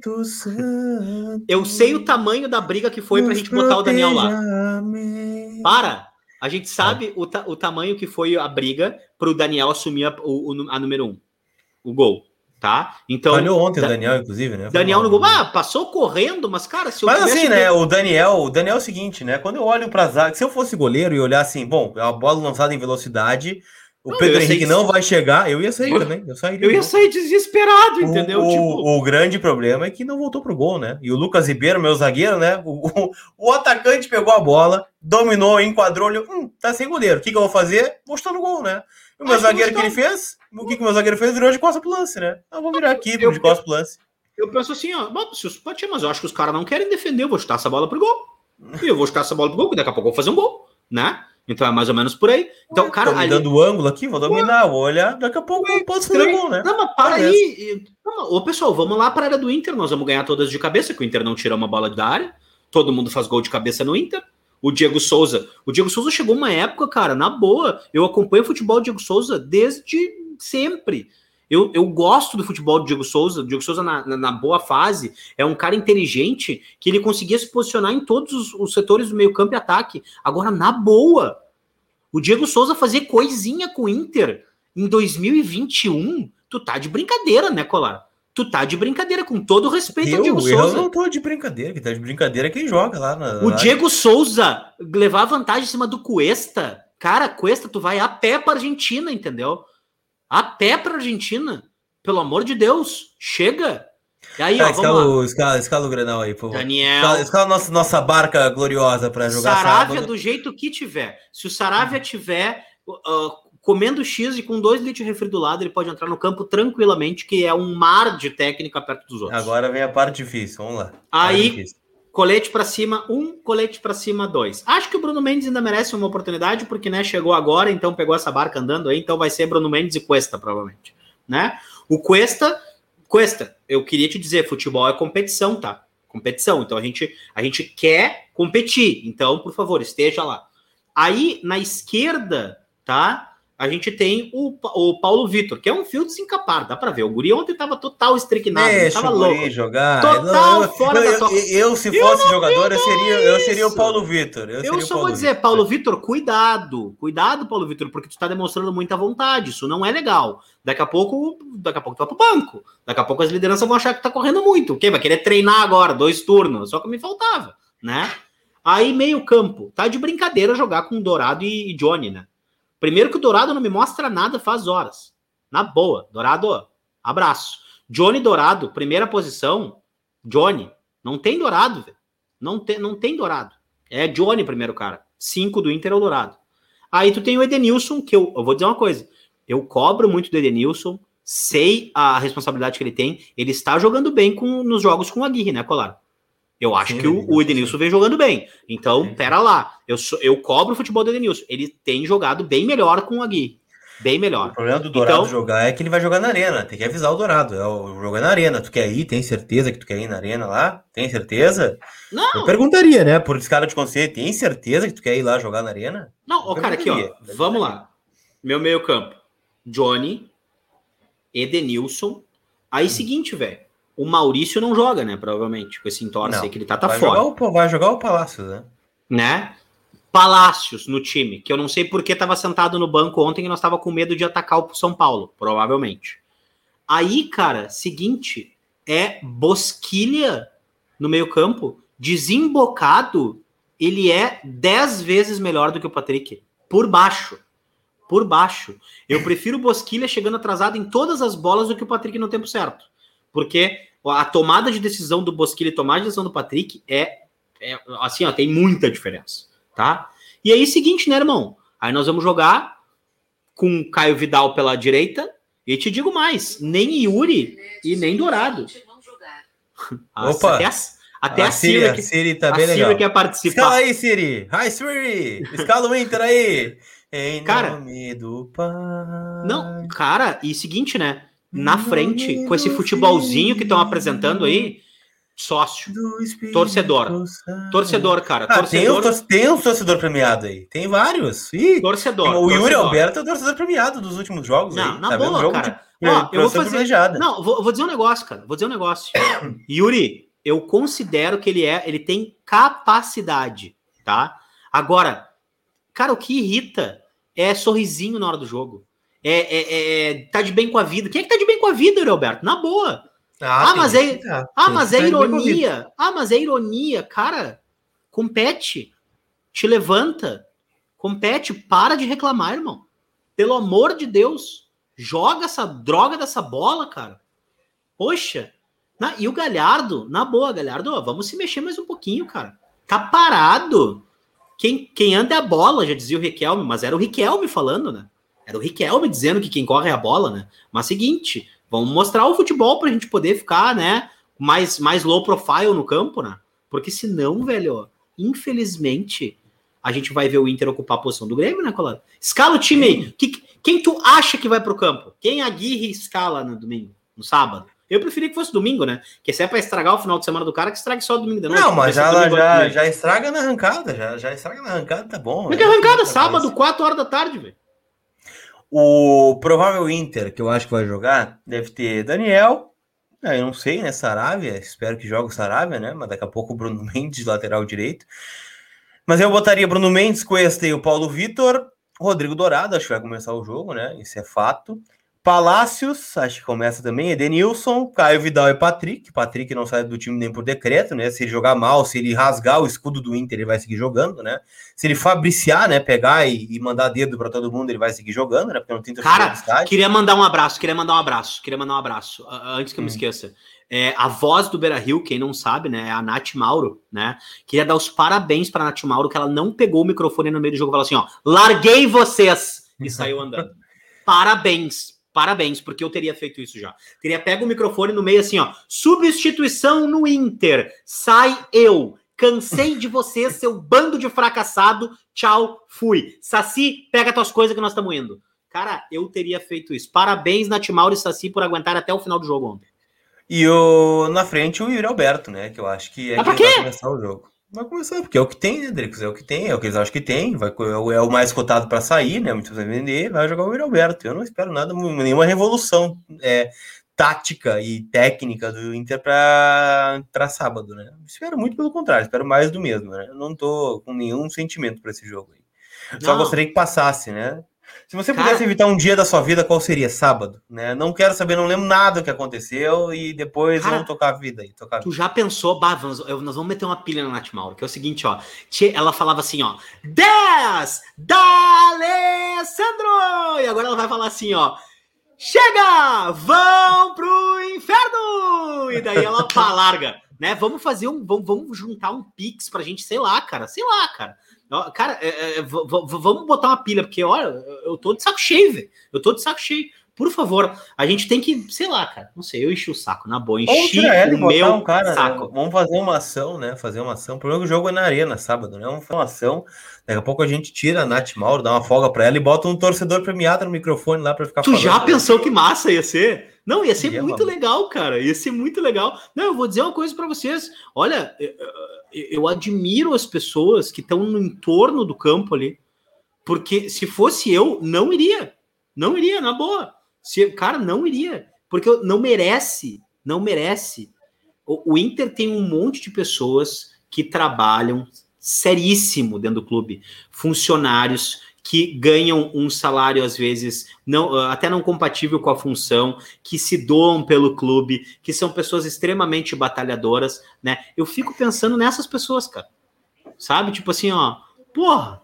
Speaker 2: Eu sei o tamanho da briga que foi pra gente botar o Daniel lá. Para! A gente sabe o, ta o tamanho que foi a briga pro Daniel assumir a, o, a número um. O gol tá?
Speaker 1: Então. Falhou ontem da... o Daniel, inclusive, né?
Speaker 2: Daniel no gol. Ah, passou correndo, mas, cara,
Speaker 1: se eu Mas assim, né? O Daniel, o Daniel é o seguinte, né? Quando eu olho pra zaga, se eu fosse goleiro e olhar assim, bom, a bola lançada em velocidade. O não, Pedro Henrique não vai chegar, eu ia sair eu, também. Eu,
Speaker 2: sairia, eu ia sair desesperado, entendeu?
Speaker 1: O, tipo... o, o, grande problema é que não voltou pro gol, né? E o Lucas Ribeiro, meu zagueiro, né? O, o, o atacante pegou a bola, dominou, enquadrou, olhou, hum, tá sem goleiro. O que, que eu vou fazer? Mostrou no gol, né? O meu zagueiro que ele fez, o que, que o meu zagueiro fez? Virou de costas pro lance, né? Eu vou virar aqui eu, de costas pro lance.
Speaker 2: Eu penso assim, ó, se os mas eu acho que os caras não querem defender, eu vou chutar essa bola pro gol. E eu vou chutar essa bola pro gol, que daqui a pouco eu vou fazer um gol, né? Então é mais ou menos por aí. Então, cara.
Speaker 1: Tô ali... dando o ângulo aqui, vou dominar, vou olhar, daqui a pouco eu posso fazer gol, né?
Speaker 2: Não, mas para aí. Não, ô, pessoal, vamos lá para a área do Inter, nós vamos ganhar todas de cabeça, que o Inter não tira uma bola da área. Todo mundo faz gol de cabeça no Inter. O Diego Souza. O Diego Souza chegou uma época, cara, na boa. Eu acompanho o futebol do Diego Souza desde sempre. Eu, eu gosto do futebol do Diego Souza. O Diego Souza, na, na, na, boa fase, é um cara inteligente que ele conseguia se posicionar em todos os, os setores do meio-campo e ataque. Agora, na boa, o Diego Souza fazer coisinha com o Inter em 2021, tu tá de brincadeira, né, Colar? Tu tá de brincadeira, com todo o respeito
Speaker 1: eu,
Speaker 2: ao Diego Souza.
Speaker 1: Eu não tô de brincadeira, que tá de brincadeira quem joga lá na.
Speaker 2: O Diego Souza levar vantagem em cima do Cuesta. Cara, Cuesta, tu vai a pé pra Argentina, entendeu? A pé pra Argentina. Pelo amor de Deus, chega.
Speaker 1: E aí, ó, escala, o, escala, escala o Grenal aí, por.
Speaker 2: Daniel.
Speaker 1: Escala, escala nossa, nossa barca gloriosa para jogar
Speaker 2: Saravia sábado. do jeito que tiver. Se o Saravia tiver uh, comendo X e com dois litros de refri do lado, ele pode entrar no campo tranquilamente, que é um mar de técnica perto dos outros.
Speaker 1: Agora vem a parte difícil, vamos lá.
Speaker 2: Aí, colete para cima, um, colete para cima, dois. Acho que o Bruno Mendes ainda merece uma oportunidade, porque né, chegou agora, então pegou essa barca andando aí, então vai ser Bruno Mendes e Cuesta, provavelmente. Né? O Cuesta, Cuesta, eu queria te dizer, futebol é competição, tá? Competição. Então a gente, a gente quer competir. Então, por favor, esteja lá. Aí, na esquerda, tá? A gente tem o, o Paulo Vitor, que é um fio desencapado, dá para ver. O Guri ontem tava total estricnado,
Speaker 1: Deixa
Speaker 2: tava
Speaker 1: louco. jogar.
Speaker 2: Total eu, fora
Speaker 1: eu, da eu, eu, se fosse jogador, eu seria, eu seria o Paulo Vitor.
Speaker 2: Eu, eu só vou dizer, Victor. Paulo Vitor, cuidado. Cuidado, Paulo Vitor, porque tu tá demonstrando muita vontade. Isso não é legal. Daqui a pouco, daqui a pouco tu vai pro banco. Daqui a pouco as lideranças vão achar que tá correndo muito. O quê? Vai querer treinar agora, dois turnos. Só que me faltava, né? Aí, meio campo. Tá de brincadeira jogar com Dourado e Johnny, né? Primeiro que o Dourado não me mostra nada faz horas. Na boa. Dourado, abraço. Johnny Dourado, primeira posição. Johnny. Não tem Dourado, velho. Não tem, não tem Dourado. É Johnny primeiro, cara. Cinco do Inter é o Dourado. Aí tu tem o Edenilson, que eu, eu vou dizer uma coisa. Eu cobro muito do Edenilson, sei a responsabilidade que ele tem. Ele está jogando bem com, nos jogos com a Aguirre, né, Colar? Eu acho sim, que o, o Edenilson vem jogando bem. Então, sim. pera lá. Eu, sou, eu cobro o futebol do Edenilson. Ele tem jogado bem melhor com o Agui. Bem melhor.
Speaker 1: O problema do Dourado então, jogar é que ele vai jogar na arena. Tem que avisar o Dourado. É o jogo é na arena. Tu quer ir? Tem certeza que tu quer ir na arena lá? Tem certeza?
Speaker 2: Não.
Speaker 1: Eu perguntaria, né? Por esse cara de conselho. Tem certeza que tu quer ir lá jogar na arena?
Speaker 2: Não, o cara, aqui, ó. Vamos lá. Meu meio campo. Johnny, Edenilson. Aí, hum. seguinte, velho. O Maurício não joga, né? Provavelmente, com esse entorce aí que ele tá, tá
Speaker 1: vai
Speaker 2: fora.
Speaker 1: Jogar o, vai jogar o Palácio, né?
Speaker 2: Né? Palácios no time, que eu não sei porque estava sentado no banco ontem e nós estava com medo de atacar o São Paulo, provavelmente. Aí, cara, seguinte, é Bosquilha no meio-campo, desembocado, ele é 10 vezes melhor do que o Patrick, por baixo. Por baixo. Eu prefiro Bosquilha chegando atrasado em todas as bolas do que o Patrick no tempo certo. Porque a tomada de decisão do Bosquilha e a tomada de decisão do Patrick é, é assim, ó, tem muita diferença, tá? E aí, seguinte, né, irmão? Aí nós vamos jogar com Caio Vidal pela direita, e te digo mais, nem Yuri e nem Dourado. *laughs*
Speaker 1: Opa! Até a,
Speaker 2: até a, a Siri, Siri,
Speaker 1: que, Siri tá bem a legal.
Speaker 2: Siri quer participar.
Speaker 1: Escala aí, Siri! Hi, Siri! Escala o Inter aí! *laughs*
Speaker 2: Em cara, nome do pai. Não, cara, e seguinte, né? Na frente, com esse futebolzinho que estão apresentando aí, sócio, torcedor. Torcedor, cara. Ah, torcedor.
Speaker 1: Tem, um, tem um torcedor premiado aí. Tem vários.
Speaker 2: Ih, torcedor.
Speaker 1: O Yuri Alberto é o torcedor premiado dos últimos jogos.
Speaker 2: Não,
Speaker 1: aí.
Speaker 2: na tá boa, cara. De, Ó, eu vou fazer. Não, vou, vou dizer um negócio, cara. Vou dizer um negócio. *coughs* Yuri, eu considero que ele é, ele tem capacidade, tá? Agora, cara, o que irrita é sorrisinho na hora do jogo. É, é, é, tá de bem com a vida. Quem é que tá de bem com a vida, Yuri Alberto? Na boa. Ah, ah mas é, tá. ah, mas é ironia. Ah, mas é ironia, cara. Compete, te levanta, compete, para de reclamar, irmão. Pelo amor de Deus, joga essa droga dessa bola, cara. Poxa, na, e o Galhardo, na boa, Galhardo, ó, vamos se mexer mais um pouquinho, cara. Tá parado. Quem, quem anda é a bola, já dizia o Riquelme, mas era o Riquelme falando, né? Era o Riquelme dizendo que quem corre é a bola, né? Mas seguinte, Vamos mostrar o futebol para a gente poder ficar, né, mais, mais low profile no campo, né? Porque senão, velho, infelizmente, a gente vai ver o Inter ocupar a posição do Grêmio, né, Colado? Escala o time aí. Que, quem tu acha que vai pro campo? Quem a Aguirre escala no domingo, no sábado? Eu preferia que fosse domingo, né? Que se é pra estragar o final de semana do cara, que estrague só domingo de
Speaker 1: noite. Não, mas já, já, já estraga na arrancada, já, já estraga na arrancada, tá bom.
Speaker 2: Mas que arrancada? Sábado, 4 horas da tarde, velho.
Speaker 1: O provável Inter, que eu acho que vai jogar, deve ter Daniel, eu não sei, né? Saravia, espero que jogue o Saravia, né? Mas daqui a pouco o Bruno *laughs* Mendes, lateral direito. Mas eu botaria Bruno Mendes, Cuesta e o Paulo Vitor, Rodrigo Dourado, acho que vai começar o jogo, né? Isso é fato. Palácios, acho que começa também, Edenilson, Caio Vidal e Patrick. Patrick não sai do time nem por decreto, né? Se ele jogar mal, se ele rasgar o escudo do Inter, ele vai seguir jogando, né? Se ele fabriciar, né? Pegar e, e mandar dedo para todo mundo, ele vai seguir jogando, né? Porque não tem
Speaker 2: Cara, queria mandar um abraço, queria mandar um abraço, queria mandar um abraço, antes que eu hum. me esqueça. É, a voz do Beira Rio, quem não sabe, né? É a Nath Mauro, né? Queria dar os parabéns para a Nath Mauro, que ela não pegou o microfone no meio do jogo e falou assim: ó, larguei vocês! E saiu andando. *laughs* Parabéns, Parabéns, porque eu teria feito isso já. Teria pego o microfone no meio assim, ó. Substituição no Inter. Sai eu. Cansei de você, *laughs* seu bando de fracassado. Tchau, fui. Saci, pega tuas coisas que nós estamos indo. Cara, eu teria feito isso. Parabéns, Natimauro e Saci, por aguentar até o final do jogo ontem.
Speaker 1: E o, na frente o Yuri Alberto, né? Que eu acho que é
Speaker 2: quem vai
Speaker 1: começar o jogo. Vai começar, porque é o que tem, né, Dricos? É o que tem, é o que eles acham que tem. Vai, é o mais cotado para sair, né? Muitos vai vender, vai jogar o Yuri Alberto. Eu não espero nada, nenhuma revolução é, tática e técnica do Inter para sábado, né? Espero muito pelo contrário, espero mais do mesmo, né? Eu não tô com nenhum sentimento para esse jogo aí. Só não. gostaria que passasse, né? Se você pudesse Cara, evitar um dia da sua vida, qual seria? Sábado, né? Não quero saber, não lembro nada do que aconteceu e depois Cara, vamos tocar a vida aí. Tocar a
Speaker 2: vida. Tu já pensou, bah, nós, nós vamos meter uma pilha na Nath Mauro, que é o seguinte, ó. Ela falava assim, ó, 10 da Alessandro! E agora ela vai falar assim, ó, chega, vão pro inferno! E daí ela *laughs* pá, larga, né? Vamos fazer um, vamos, vamos juntar um pix pra gente, sei lá, cara, sei lá, cara Cara, é, é, vamos botar uma pilha, porque olha, eu tô de saco cheio, velho. Eu tô de saco cheio. Por favor, a gente tem que, sei lá, cara, não sei, eu enchi o saco, na boa, enchi o meu um cara, saco.
Speaker 1: Vamos fazer uma ação, né? Fazer uma ação. Por o jogo é na arena, sábado, né? Vamos fazer uma ação. Daqui a pouco a gente tira a Nath Mauro, dá uma folga pra ela e bota um torcedor premiado no microfone lá pra ficar
Speaker 2: tu falando. Tu já pensou que massa ia ser? Não, ia ser muito legal, cara. Ia ser muito legal. Não, eu vou dizer uma coisa para vocês. Olha, eu admiro as pessoas que estão no entorno do campo ali, porque se fosse eu, não iria. Não iria, na boa. Se, cara, não iria. Porque não merece, não merece. O, o Inter tem um monte de pessoas que trabalham seríssimo dentro do clube. Funcionários que ganham um salário às vezes não até não compatível com a função, que se doam pelo clube, que são pessoas extremamente batalhadoras, né? Eu fico pensando nessas pessoas, cara. Sabe? Tipo assim, ó, porra,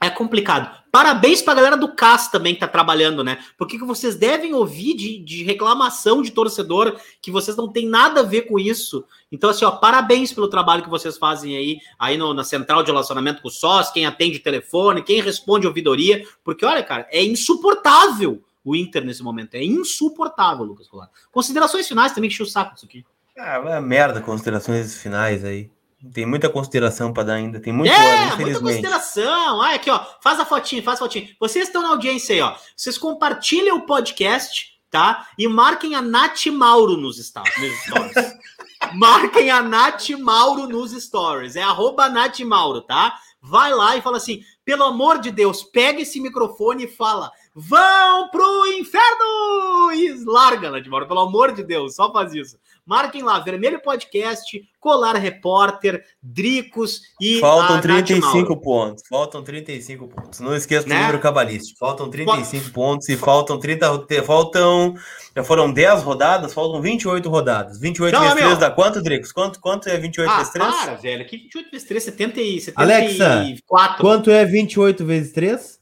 Speaker 2: é complicado. Parabéns pra galera do CAS também que tá trabalhando, né? Porque que vocês devem ouvir de, de, reclamação de torcedor que vocês não tem nada a ver com isso. Então, assim, ó, parabéns pelo trabalho que vocês fazem aí, aí no, na central de relacionamento com o sócio, quem atende telefone, quem responde ouvidoria. Porque, olha, cara, é insuportável o Inter nesse momento. É insuportável, Lucas Colar. Considerações finais também, que o saco disso aqui.
Speaker 1: Ah, é merda, considerações finais aí. Tem muita consideração para dar ainda. Tem muito
Speaker 2: é, muita consideração. Ah, aqui, ó. Faz a fotinha, faz a fotinha. Vocês estão na audiência aí, ó. Vocês compartilhem o podcast, tá? E marquem a Nath Mauro nos, stories. *laughs* marquem a Nath Mauro nos stories. É arroba Nath Mauro, tá? Vai lá e fala assim: pelo amor de Deus, pega esse microfone e fala: vão pro inferno! E larga, Nath Mauro, pelo amor de Deus, só faz isso. Marquem lá, Vermelho Podcast, Colar Repórter, Dricos e.
Speaker 1: Faltam 35 pontos. Faltam 35 pontos. Não esqueça né? do número cabalístico. Faltam 35 pontos e faltam 30. Faltam. Já foram 10 rodadas, faltam 28 rodadas. 28 Não, vezes 3 dá quanto, Dricos? Quanto, quanto é 28 ah, vezes 3? Para,
Speaker 2: velho. Que 28 vezes 3? 70 e, 74.
Speaker 1: Alexa, quanto é 28 vezes 3?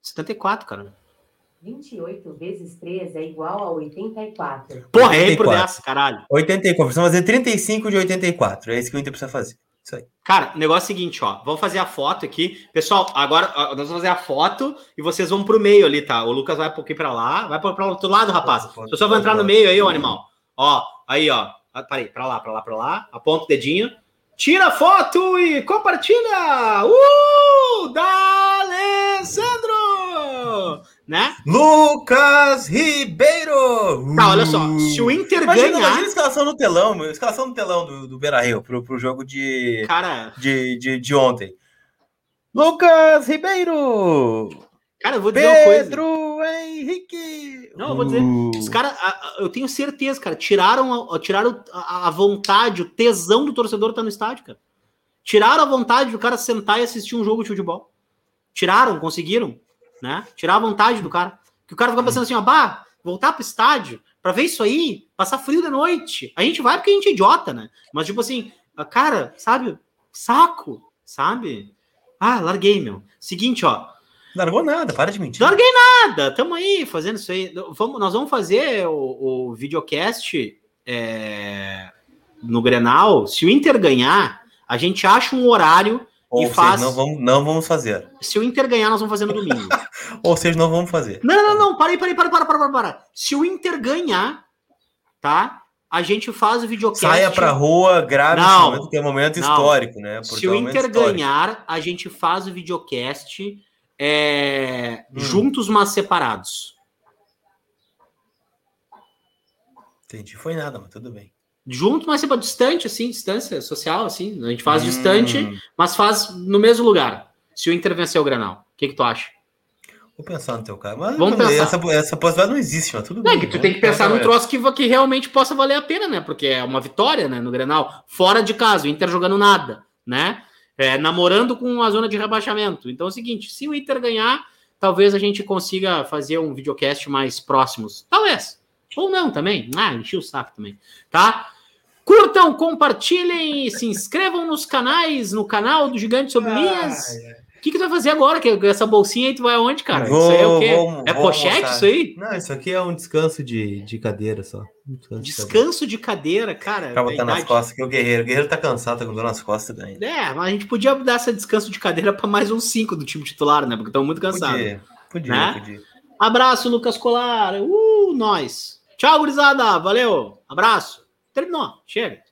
Speaker 2: 74, cara.
Speaker 3: 28 vezes 3 é igual a 84.
Speaker 2: Porra, errei por dessa, caralho.
Speaker 1: 84. Precisamos fazer 35 de 84. É isso que o Inter precisa fazer. Isso aí.
Speaker 2: Cara, o negócio é o seguinte, ó. Vamos fazer a foto aqui. Pessoal, agora nós vamos fazer a foto e vocês vão pro meio ali, tá? O Lucas vai um pouquinho pra lá. Vai pro outro lado, rapaz. O pessoal vai entrar no meio aí, ô animal. Ó, aí, ó. Ah, Parei, pra lá, pra lá, pra lá. Aponta o dedinho. Tira a foto e compartilha! Uh! Da Alessandro! Né?
Speaker 1: Lucas Ribeiro!
Speaker 2: Tá, olha só. Se o Inter imagina, ganhar. Imagina
Speaker 1: a escalação no telão, a escalação no telão do, do Beira Rio pro, pro jogo de,
Speaker 2: Cara...
Speaker 1: de, de, de ontem. Lucas Ribeiro!
Speaker 2: Cara, eu vou dizer
Speaker 1: Pedro
Speaker 2: uma
Speaker 1: coisa. Henrique!
Speaker 2: Não, eu vou dizer. Uh. Os caras, eu tenho certeza, cara, tiraram, tiraram a, a vontade, o tesão do torcedor estar tá no estádio, cara. Tiraram a vontade do cara sentar e assistir um jogo de futebol. Tiraram, conseguiram né? Tirar a vontade do cara. Que o cara fica pensando assim, ó, bah, voltar pro estádio para ver isso aí, passar frio da noite. A gente vai porque a gente é idiota, né? Mas tipo assim, cara, sabe? Saco, sabe? Ah, larguei, meu. Seguinte, ó.
Speaker 1: Largou nada, para de mentir.
Speaker 2: Larguei nada, tamo aí fazendo isso aí. Vamos, nós vamos fazer o, o videocast é, no Grenal. Se o Inter ganhar, a gente acha um horário
Speaker 1: ou e faz... seja, não vamos, não vamos fazer.
Speaker 2: Se o Inter ganhar, nós vamos fazer no domingo. *laughs*
Speaker 1: Ou seja, não vamos fazer.
Speaker 2: Não, não, não, parei, parei, para, para, para, para. Se o Inter ganhar, tá? A gente faz o videocast.
Speaker 1: Saia pra rua, grave não, esse momento, que é um momento não. histórico, né?
Speaker 2: Porque Se o é um Inter ganhar, a gente faz o videocast é, hum. juntos, mas separados.
Speaker 1: Entendi. Foi nada, mas tudo bem
Speaker 2: junto, mas sempre distante, assim, distância social, assim. A gente faz hum. distante, mas faz no mesmo lugar. Se o Inter vencer o Granal. O que, que tu acha?
Speaker 1: Vou pensar no teu cara. Mas
Speaker 2: Vamos pensar.
Speaker 1: Essa, essa possibilidade não existe, mas tudo bem.
Speaker 2: É que tu né? tem que pensar num troço que, que realmente possa valer a pena, né? Porque é uma vitória, né? No Grenal. Fora de casa, o Inter jogando nada, né? É, namorando com a zona de rebaixamento. Então é o seguinte: se o Inter ganhar, talvez a gente consiga fazer um videocast mais próximos. Talvez. Ou não também. Ah, enchi o saco também. Tá? Curtam, compartilhem, se inscrevam nos canais, no canal do Gigante Sobre Linhas. O que, que tu vai fazer agora? Que essa bolsinha aí tu vai aonde, cara?
Speaker 1: Vou,
Speaker 2: isso aí
Speaker 1: é o quê? Vou,
Speaker 2: é pochete isso aí?
Speaker 1: Não, isso aqui é um descanso de, de cadeira só.
Speaker 2: descanso, descanso de, cadeira. de cadeira, cara.
Speaker 1: Pra botar nas costas, que o guerreiro. O guerreiro tá cansado, tá com dor nas costas ainda.
Speaker 2: É, mas a gente podia dar essa descanso de cadeira para mais uns cinco do time titular, né? Porque estão muito cansados.
Speaker 1: Podia, podia,
Speaker 2: né?
Speaker 1: podia.
Speaker 2: Abraço, Lucas Colar. Uh, nós. Tchau, gurizada. Valeu. Abraço. Terminou. Chega.